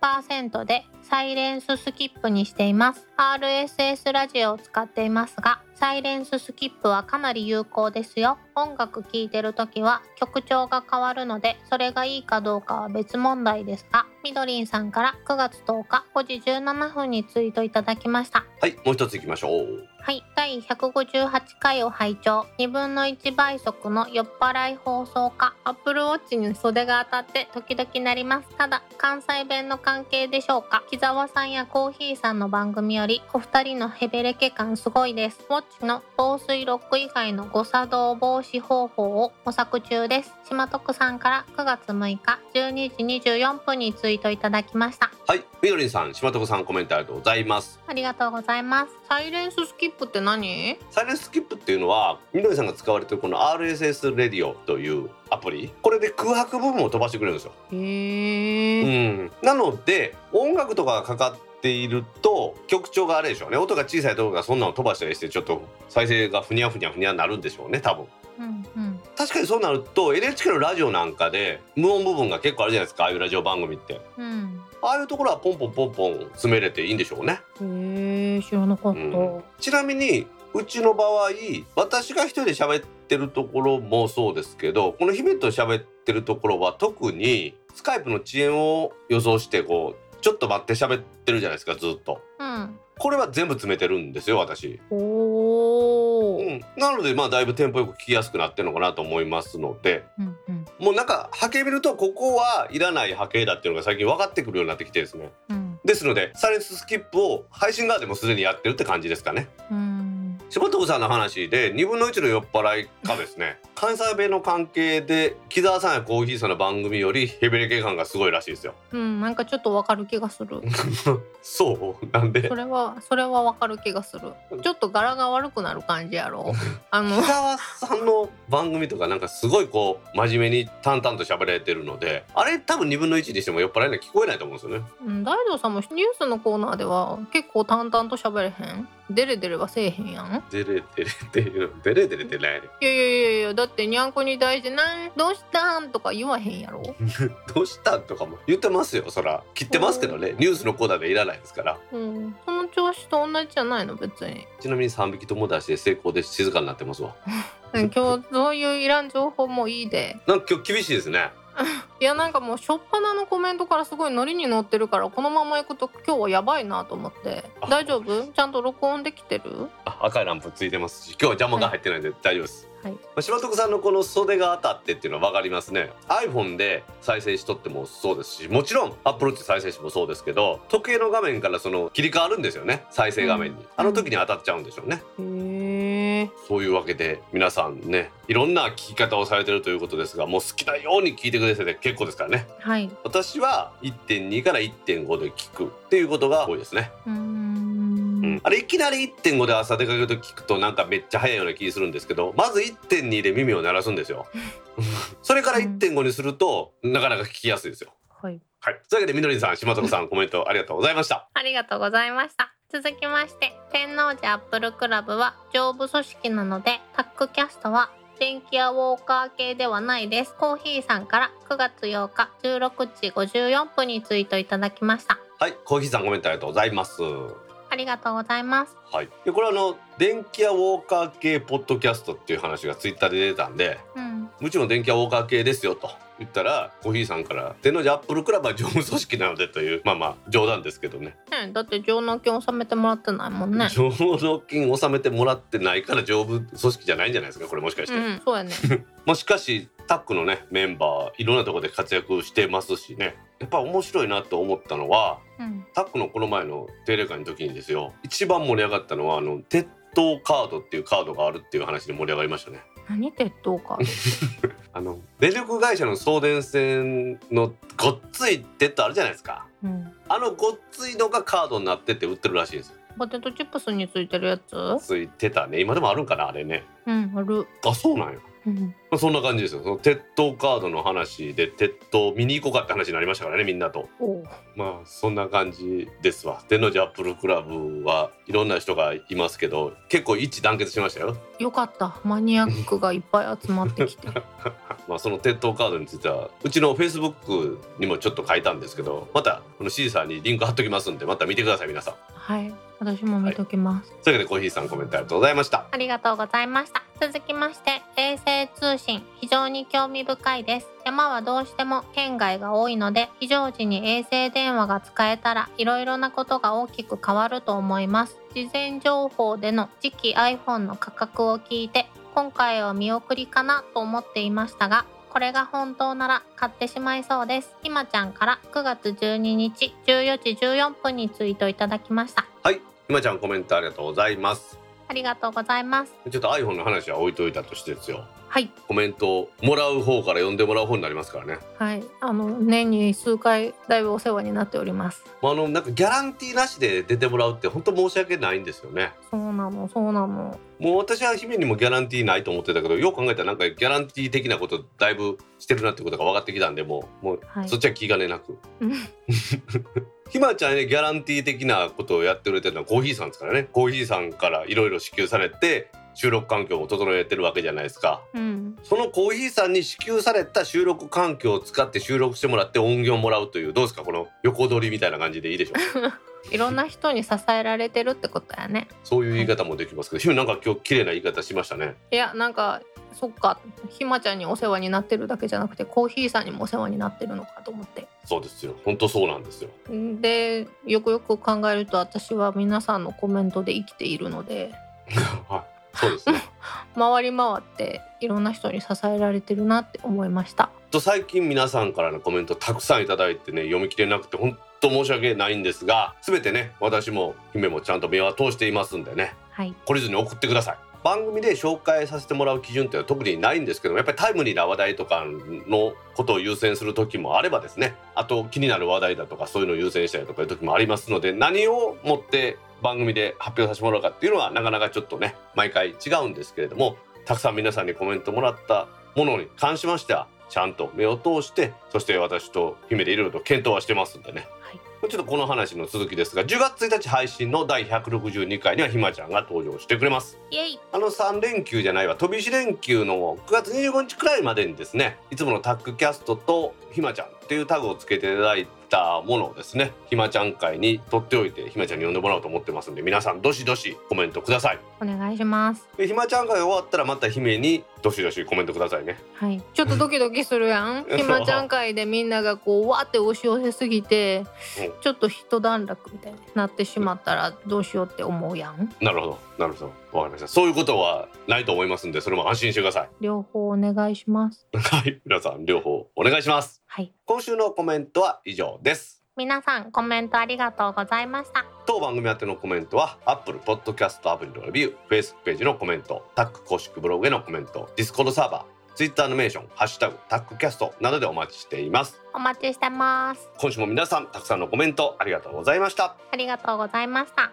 100%でサイレンススキップにしています。RSS ラジオを使っていますがサイレンススキップはかなり有効ですよ。音楽聴いてる時は曲調が変わるのでそれがいいかどうかは別問題ですがみどりんさんから9月10日5時17分にツイートいただきました。はいもう一ついきましょう。はい、第158回を拝聴。2分の1倍速の酔っ払い放送家 Apple Watch に袖が当たって時々なります。ただ関西弁の関係でしょうか。木澤さんやコーヒーさんの番組よりお二人のヘベレケ感すごいです。ウォッチの防水ロック以外の誤作動防止方法を模索中です。島徳さんから9月6日12時24分にツイートいただきました。はいみどりんさん島床さんコメントありがとうございます。ありがとうございます。サイレンススキップって何？サイレンススキップっていうのはみどりさんが使われてるこの RSS レディオというアプリ。これで空白部分を飛ばしてくれるんですよ。へうーん、なので音楽とかがかかっていると曲調があれでしょうね。音が小さいところがそんなの飛ばしたりしてちょっと再生がふにゃふにゃふにゃになるんでしょうね多分。うんうん。確かにそうなると NHK のラジオなんかで無音部分が結構あるじゃないですかああいうラジオ番組って。うんああいうところはポンポンポンポン詰めれていいんでしょうね。へえ知らなかった、うん。ちなみにうちの場合私が一人で喋ってるところもそうですけどこの姫と喋ってるところは特にスカイプの遅延を予想してこうちょっと待って喋ってるじゃないですかずっと。うんこれは全部詰めてるんですよ私、おー。うん、なのでまあだいぶテンポよく聞きやすくなってるのかなと思いますので。うんうん。もうなんか波形見るとここはいらない波形だっていうのが最近分かってくるようになってきてですね。うん。ですのでサイレンススキップを配信側でもすでにやってるって感じですかね。うん柴藤さんの話で2分の1の酔っ払いかですね関西弁の関係で木澤さんやコーヒーさんの番組よりヘベレケ感がすごいらしいですよ。うんなんかちょっとわかる気がする。そう。なんで？それはそれはわかる気がする。ちょっと柄が悪くなる感じやろ。あの。木澤さんの番組とかなんかすごいこう真面目に淡々と喋られてるのであれ多分2分の1にしても酔っ払いには聞こえないと思うんですよね。うん大道さんもニュースのコーナーでは結構淡々と喋れへん？デレデレはせえへんやん。デレデレっていうデレデレってないねいやいやいやいやだってにゃんこに対して「なんどうしたん?」とか言わへんやろ。どうしたとかも言ってますよそら。切ってますけどねニュースのコーナーでいらないですから。うんその調子と同じじゃないの別に。ちなみに3匹とも出して成功で静かになってますわうん今日そういういらん情報もいいでなんか今日厳しいですね いやなんかもう初っ端のコメントからすごいノリに乗ってるからこのまま行くと今日はやばいなと思って。あ大丈夫？ちゃんと録音できてる？あ赤いランプついてますし今日は邪魔が入ってないんで大丈夫です、はい。まあ、柴徳さんのこの袖が当たってっていうのは分かりますね。iPhone で再生しとってもそうですしもちろん Apple Watch 再生してもそうですけど時計の画面からその切り替わるんですよね。再生画面に、うん。あの時に当たっちゃうんでしょうね、へえそういうわけで皆さんねいろんな聞き方をされてるということですがもう好きなように聞いてくださいで結構ですからね。はい。私は1.2から1.5で聞くっていうことが多いですね。うーんうんあれいきなり1.5で朝出かけると聞くとなんかめっちゃ早いような気するんですけどまず1.2で耳を鳴らすんですよ それから1.5にするとなかなか聞きやすいですよはい。はいというわけでみのりんさん島所さんコメントありがとうございましたありがとうございました。続きまして、天王寺アップルクラブは上部組織なので、タックキャストは電気やウォーカー系ではないです。コーヒーさんから9月8日16時54分にツイートいただきました。はいコーヒーさんコメントありがとうございますありがとうございます。はいでこれはあの電気屋ウォーカー系ポッドキャストっていう話がツイッターで出たんでうん。もちろん電気屋ウォーカー系ですよと言ったらコーヒーさんから天王寺アップルクラブは常務組織なのでというまあまあ冗談ですけどねねだって上納金納めてもらってないもんね。上納金納めてもらってないから上部組織じゃないんじゃないですかこれもしかして、うん、そうやね。まあしかしタックのねメンバーいろんなところで活躍してますしねやっぱ面白いなと思ったのはうん。タックのこの前の定例会の時にですよ一番盛り上がったのはあの鉄塔カードっていうカードがあるっていう話で盛り上がりましたね何鉄塔か。あの電力会社の送電線のごっつい鉄塔あるじゃないですかうん。あのごっついのがカードになってって売ってるらしいんですよポテトチップスについてるやつ？ついてたね今でもあるんかなあれねうん、ある。あそうなんやうん。まあそんな感じですよその鉄塔カードの話で鉄塔見に行こうかって話になりましたからねみんなと。まあそんな感じですわ天王寺アップルクラブはいろんな人がいますけど結構一致団結しましたよよかった。マニアックがいっぱい集まってきて。まあその鉄塔カードについてはうちのフェイスブックにもちょっと書いたんですけどまたこのシーサーにリンク貼っときますんでまた見てください皆さんはい。私も見ときます。というわけでコーヒーさんコメントありがとうございましたありがとうございました。続きまして、衛星通信、非常に興味深いです。山はどうしても県外が多いので、非常時に衛星電話が使えたら、いろいろなことが大きく変わると思います。事前情報での次期 iPhone の価格を聞いて、今回は見送りかなと思っていましたが、これが本当なら買ってしまいそうです。ひまちゃんから9月12日14時14分にツイートいただきました。はいひまちゃんコメントありがとうございますありがとうございます。ちょっと iPhone の話は置いといたとしてですよはい。コメントをもらう方から読んでもらう方になりますからね。はい、あの年に数回だいぶお世話になっております。まああのなんかギャランティーなしで出てもらうって本当申し訳ないんですよね。そうなの、そうなの。もう私は姫にもギャランティーないと思ってたけどよく考えたらなんかギャランティー的なことだいぶしてるなってことが分かってきたんでもうもうはい。そっちは気兼ねなく。うん。ひまちゃんねギャランティー的なことをやってくれてるのはコーヒーさんですからね。コーヒーさんからいろいろ支給されて収録環境も整えてるわけじゃないですか。うん、そのコーヒーさんに支給された収録環境を使って収録してもらって音源をもらうというどうですかこの横取りみたいな感じでいいでしょう いろんな人に支えられてるってことやね。そういう言い方もできますけど姫なんか今日綺麗な言い方しましたね。いや、なんか、そっか、ひまちゃんにお世話になってるだけじゃなくて、コーヒーさんにもお世話になってるのかと思って。そうですよ。本当そうなんですよ。で、よくよく考えると、私は皆さんのコメントで生きているので。はいそうですね 回り回って、いろんな人に支えられてるなって思いました。と最近皆さんからのコメントたくさんいただいてね読み切れなくて本当申し訳ないんですが全てね私も姫もちゃんと目は通していますんでねはい。懲りずに送ってください番組で紹介させてもらう基準っていうのは特にないんですけどもやっぱりタイムリーな話題とかのことを優先する時もあればですねあと気になる話題だとかそういうのを優先したりとかいう時もありますので何をもって番組で発表させてもらうかっていうのはなかなかちょっとね毎回違うんですけれどもたくさん皆さんにコメントもらったものに関しましてはちゃんと目を通してそして私と姫でいろいろと検討はしてますんでねはい。ちょっとこの話の続きですが10月1日配信の第162回にはひまちゃんが登場してくれます。あの3連休じゃないわ飛び石連休の9月25日くらいまでにですねいつものタッグキャストとひまちゃんっていうタグをつけていただいたものをですねひまちゃん会に取っておいてひまちゃんに呼んでもらおうと思ってますんで皆さんどしどしコメントください。お願いします。でひまちゃん会終わったらまた姫にどしどしコメントくださいね。はい、ちょっとドキドキするやん。ひまちゃん会でみんながこうわーって押し寄せすぎてうん。ちょっと一段落みたいになってしまったらどうしようって思うやん。なるほど。なるほど。わかりました。そういうことはないと思いますんでそれも安心してください。両方お願いします。はい。皆さん両方お願いしますはい。今週のコメントは以上です。皆さんコメントありがとうございました。当番組宛てのコメントは Apple Podcast アプリのレビュー Facebook ページのコメントタック公式ブログへのコメント Discord サーバー Twitter のメーション「ハッシュタグタックキャスト」などでお待ちしています。お待ちしてます。今週も皆さんたくさんのコメントありがとうございました。ありがとうございました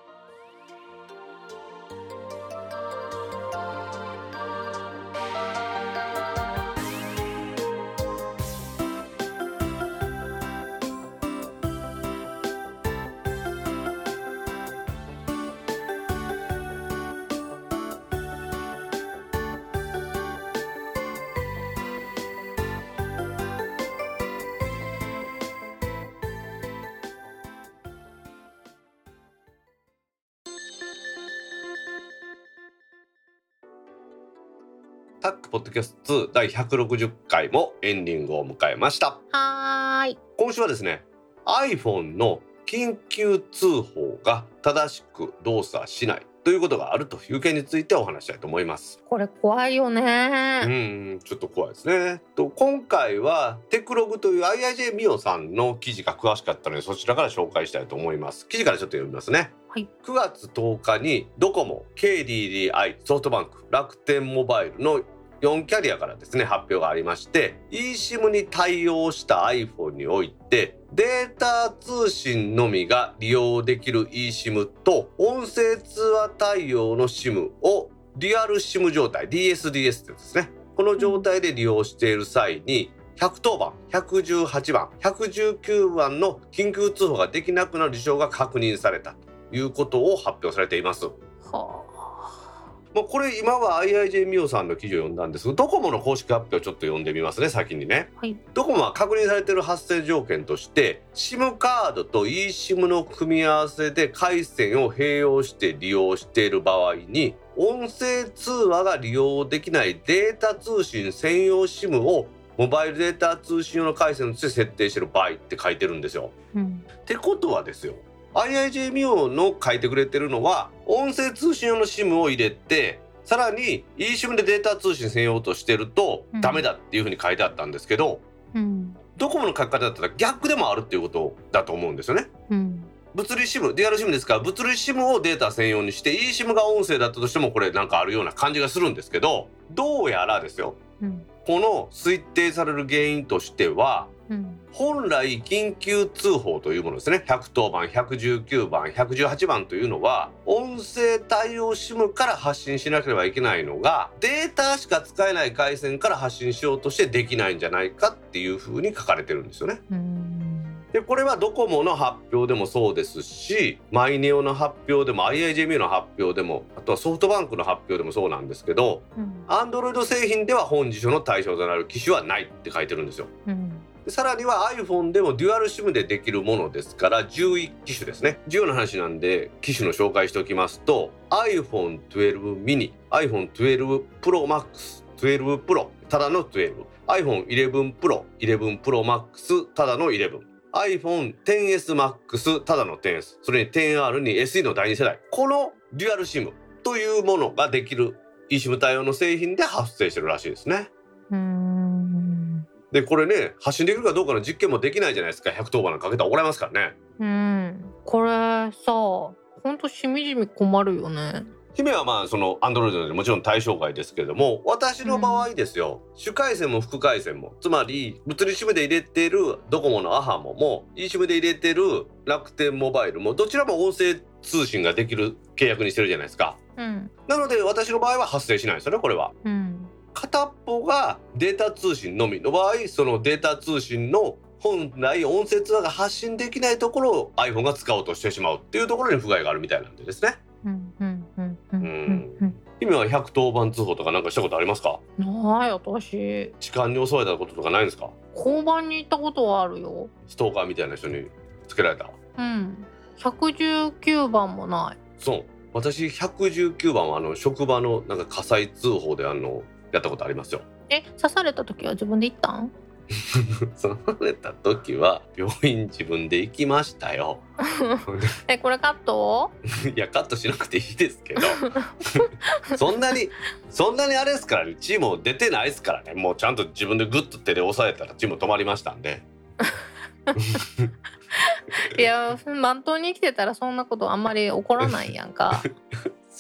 タックポッドキャスト2第160回もエンディングを迎えましたはーい。今週はですね iPhone の緊急通報が正しく動作しないということがあるという件についてお話したいと思いますこれ怖いようね。んちょっと怖いですねと今回はテクログという IIJ ミオさんの記事が詳しかったのでそちらから紹介したいと思います記事からちょっと読みますねはい。9月10日にドコモ KDDI ソフトバンク楽天モバイルの4キャリアからですね発表がありまして eSIM に対応した iPhone においてデータ通信のみが利用できる eSIM と音声通話対応の SIM をリアル SIM 状態 DSDS ってですねこの状態で利用している際に110番118番119番の緊急通報ができなくなる事象が確認されたということを発表されています。はもうこれ今は IIJ ミオさんの記事を読んだんですがドコモの公式発表をちょっと読んでみますね先にね。はい。ドコモは確認されている発生条件として SIM カードと eSIM の組み合わせで回線を併用して利用している場合に音声通話が利用できないデータ通信専用 SIM をモバイルデータ通信用の回線として設定している場合って書いてるんですよ。うん。ってことはですよ IIJ ミオの書いてくれてるのは音声通信用の SIM を入れてさらに eSIM でデータ通信専用としてるとうんダメだっていうふうに書いてあったんですけど、うん。ドコモの書き方だったら逆でもあるっていうことだと思うんですよね。うん。物理 SIM デュアル SIM ですか？ら物理 SIM をデータ専用にして eSIM が音声だったとしてもこれなんかあるような感じがするんですけどどうやらですようん。この推定される原因としてはうん。本来緊急通報というものですね110番119番118番というのは音声対応 SIM から発信しなければいけないのがデータしか使えない回線から発信しようとしてできないんじゃないかっていうふうに書かれてるんですよね。うん。でこれはドコモの発表でもそうですしマイネオの発表でも IIJMU の発表でもあとはソフトバンクの発表でもそうなんですけどうん。Android 製品では本辞書の対象となる機種はないって書いてるんですよ。うん。でさらには iPhone でもデュアル SIM でできるものですから11機種ですね。重要な話なんで機種の紹介しておきますと iPhone12 mini iPhone12 Pro Max 12 Pro ただの 12iPhone11 Pro 11 Pro Max ただの11 iPhone XS Max ただの 10S それに 10R に SE の第2世代。このデュアル SIM というものができる eSIM 対応の製品で発生してるらしいですね。うん。でこれね発信できるかどうかの実験もできないじゃないですか110番かけたら怒られますからねうん。これさ、ほんとしみじみ困るよね。姫はまあそのアンドロイドでもちろん対象外ですけれども私の場合ですよ、主回線も副回線もつまり物理 SIM で入れてるドコモのアハモも eSIM で入れてる楽天モバイルもどちらも音声通信ができる契約にしてるじゃないですかうん。なので私の場合は発生しないですよねこれはうん。片っぽがデータ通信のみの場合そのデータ通信の本来音声通話が発信できないところを iPhone が使おうとしてしまうっていうところに不具合があるみたいなんでですねうん。うん。うん。うん。うん。姫は110番通報とかなんかしたことありますか？ない私痴漢に襲われたこととかないんですか？交番に行ったことはあるよストーカーみたいな人につけられた？うん119番もないそう私119番はあの職場のなんか火災通報であのやったことありますよ。え刺された時は自分で行ったん？それた時は病院自分で行きましたよ。えこれカット いやカットしなくていいですけど。そんなにそんなにあれですからね。チーム出てないですからね。もうちゃんと自分でグッと手で押さえたらチーム止まりましたんで。いやまっとうに生きてたらそんなことあんまり起こらないやんか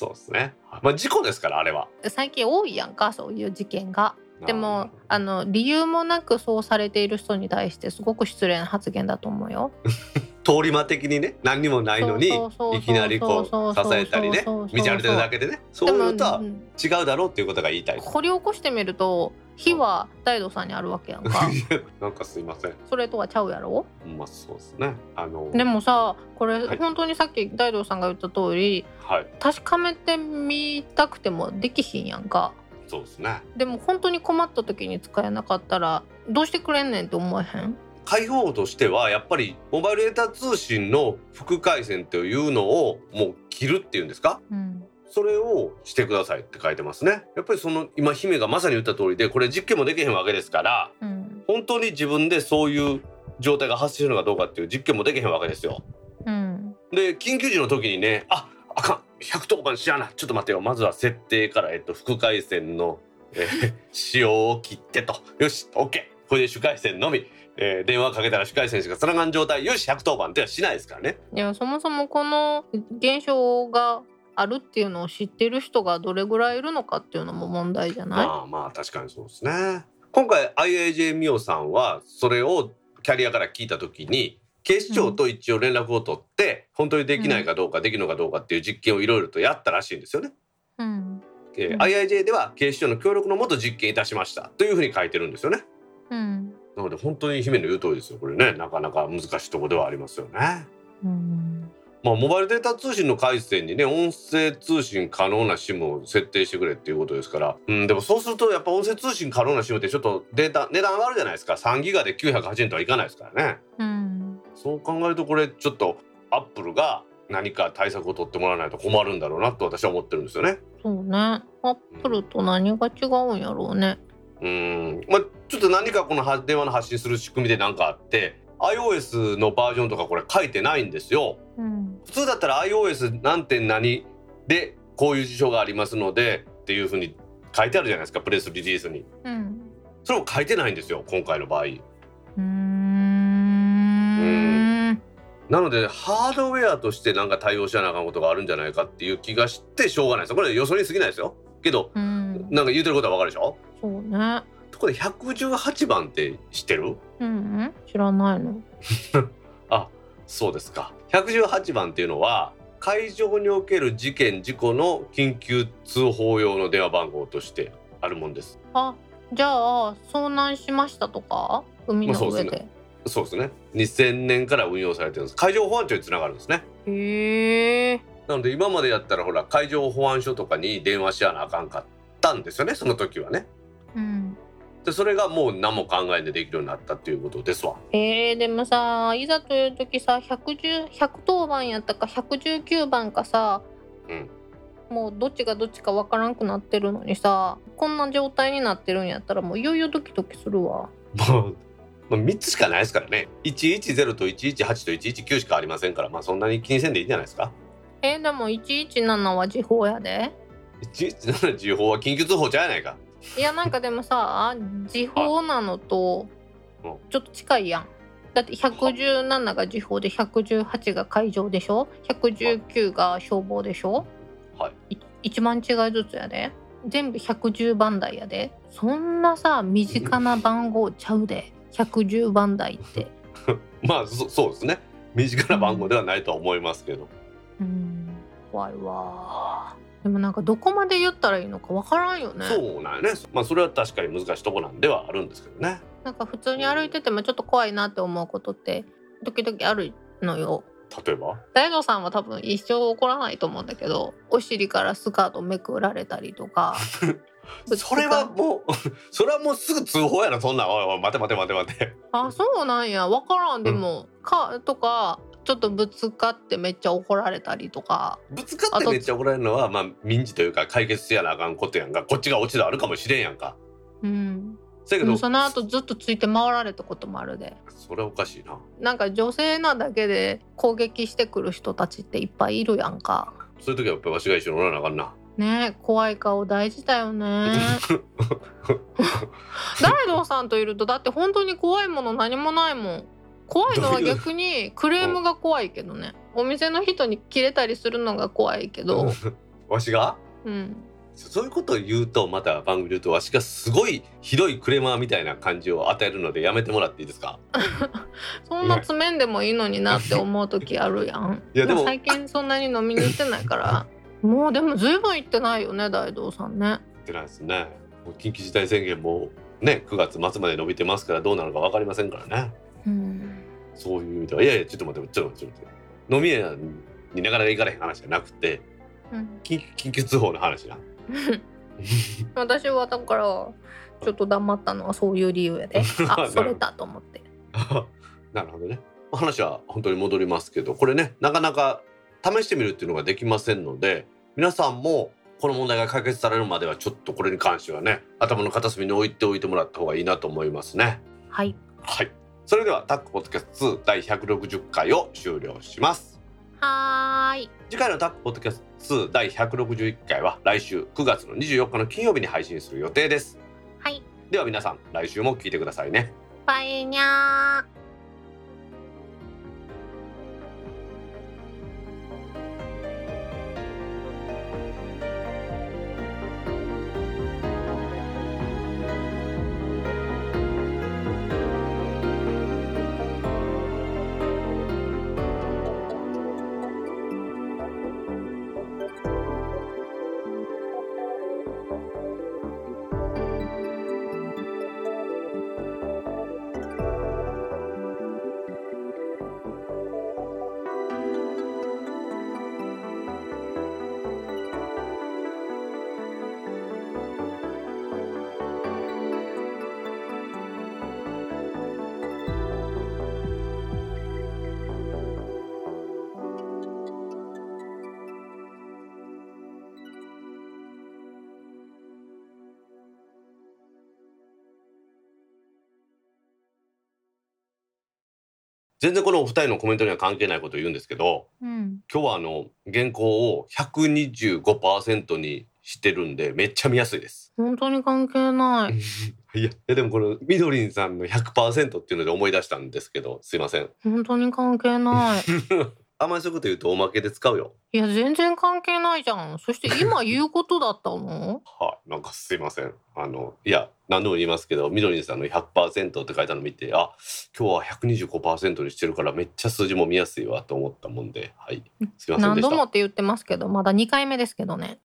そうですね。まあ事故ですからあれは。最近多いやんかそういう事件が。でもああの理由もなくそうされている人に対してすごく失礼な発言だと思うよ。通り魔的にね何にもないのにいきなりこう支えたりね道歩いてるだけでね。そういうのとはうん。違うだろうっていうことが言いたい。掘り起こしてみると火は大道さんにあるわけやんか。なんかすいません。それとはちゃうやろ？まあそうですね。あのでもさこれ、はい。本当にさっき大道さんが言った通りはい。確かめてみたくてもできひんやんか。そうですね。でも本当に困った時に使えなかったらどうしてくれんねんって思えへん？開放としてはやっぱりモバイルデータ通信の副回線というのをもう切るっていうんですか？うんそれをしてくださいって書いてますね。やっぱりその今姫がまさに言った通りでこれ実験もできへんわけですからうん。本当に自分でそういう状態が発生するのかどうかっていう実験もできへんわけですよ。うん。で緊急時の時にねああかん110番しやな。ちょっと待ってよ。まずは設定から、えっと、副回線の、えー使用を切ってと。よし OK これで主回線のみ、えー電話かけたら主回線しかつながん状態。よし110番ってはしないですからね。いやそもそもこの現象があるっていうのを知ってる人がどれぐらいいるのかっていうのも問題じゃない、まあまあ確かにそうですね。今回 IAJ ミオさんはそれをキャリアから聞いた時に警視庁と一応連絡を取って、本当にできないかどうか、できるのかどうかっていう実験をいろいろとやったらしいんですよね。うん。えーうん IIJ では警視庁の協力のもと実験いたしましたというふうに書いてるんですよね。うん。なので本当に姫の言う通りですよ。これねなかなか難しいところではありますよね。うんまあ、モバイルデータ通信の回線にね音声通信可能な SIM を設定してくれっていうことですから、うん、でもそうするとやっぱ音声通信可能な SIM ってちょっとデータ値段上がるじゃないですか。3ギガで908円とはいかないですからね。うん。そう考えるとこれちょっとアップルが何か対策を取ってもらわないと困るんだろうなと私は思ってるんですよね。そうね。アップルと何が違うんやろうね。うん。まあちょっと何かこのは電話の発信する仕組みで何かあって iOS のバージョンとかこれ書いてないんですよ。うん。普通だったら iOS 何点何でこういう事象がありますのでっていうふうに書いてあるじゃないですかプレスリリースに。うん。それを書いてないんですよ今回の場合。うーん。なのでハードウェアとしてなんか対応しなあかんことがあるんじゃないかっていう気がしてしょうがないですこれ予想に過ぎないですよ。けどうん。なんか言うてることはわかるでしょ？そうね。ところで118番って知ってる？うん。知らないの。あそうですか118番っていうのは会場における事件事故の緊急通報用の電話番号としてあるもんです。あじゃあ遭難しましたとか？海の上で,、そうですね。2000年から運用されてるんです。海上保安庁につながるんですね。へえ。なので今までやったらほら海上保安署とかに電話しやなあかんかったんですよねその時はね。うんでそれがもう何も考えんでできるようになったっていうことですわ。えー、でもさいざという時さ110 110番やったか119番かさ、うん。もうどっちがどっちかわからんくなってるのにさこんな状態になってるんやったらもういよいよドキドキするわ。もう、まあ、3つしかないですからね。110と118と119しかありませんからまあそんなに気にせんでいいんじゃないですか？えー、でも117は時報やで。117時報は緊急通報じゃないかいやなんかでもさ時報なのとうん。ちょっと近いやん。だって117が時報で118が海上でしょ？119が消防でしょ？はい。1万違いずつやで。全部110番台やで。そんなさ身近な番号ちゃうで。110番台って。まあそそうですね。身近な番号ではないとは思いますけど、うん。怖いわでもなんかどこまで言ったらいいのかわからんよね。そうなんよね。まあそれは確かに難しいとこなんではあるんですけどね。なんか普通に歩いててもちょっと怖いなって思うことって時々あるのよ。例えば？大悟さんは多分一生起こらないと思うんだけどお尻からスカートめくられたりとか。それはもう それはもうすぐ通報やろそんなん。おいおい待て待て待て待て。あそうなんや。分からん。でも、かとかちょっとぶつかってめっちゃ怒られたりとか。ぶつかってめっちゃ怒られるのはまあ民事というか解決せやなあかんことやんか。こっちが落ち度あるかもしれんやんか。うん。せやけどその後ずっとついて回られたこともあるで。それはおかしいな。なんか女性なだけで攻撃してくる人たちっていっぱいいるやんか。そういう時はやっぱりわしが一緒におらなあかんな。ね怖い顔大事だよね。大道さんといるとだって本当に怖いもの何もないもん怖いのは逆にクレームが怖いけどね。お店の人に切れたりするのが怖いけど。わしが？うん。そういうことを言うとまた番組で言うとわしがすごいひどいクレーマーみたいな感じを与えるのでやめてもらっていいですか？そんな詰めんでもいいのになって思う時あるやん。いやでも最近そんなに飲みに行ってないから。もうでも随分行ってないよね大道さんね。ってないですね。緊急事態宣言もね9月末まで伸びてますからどうなるか分かりませんからね。うんそういう意味では。いやいやちょっと待ってちょっと待って。ちょっと待って飲み屋になかなか行かれへん話じゃなくてうん。緊緊急通報の話な。私はだからちょっと黙ったのはそういう理由やで。あそれたと思って。なるほどね。話は本当に戻りますけどこれねなかなか試してみるっていうのができませんので皆さんもこの問題が解決されるまではちょっとこれに関してはね頭の片隅に置いておいてもらった方がいいなと思いますね。はい。はいそれではタックポッドキャスト2第160回を終了します。はーい。次回のタックポッドキャスト2第161回は来週9月の24日の金曜日に配信する予定です。はい。では皆さん来週も聞いてくださいね。バイニャー全然このお二人のコメントには関係ないことを言うんですけどうん。今日はあの原稿を125%にしてるんでめっちゃ見やすいです。本当に関係ない。いやでもこのみどりんさんの100%っていうので思い出したんですけどすいません。本当に関係ない あんまりそういうこと言うとおまけで使うよいや全然関係ないじゃんそして今言うことだったの？はい、なんかすいません。あの、いや、何度も言いますけど、みどりんさんの100%って書いたの見て、あ、今日は125%にしてるからめっちゃ数字も見やすいわと思ったもんで、はい。すいません。何度もって言ってますけどまだ2回目ですけどね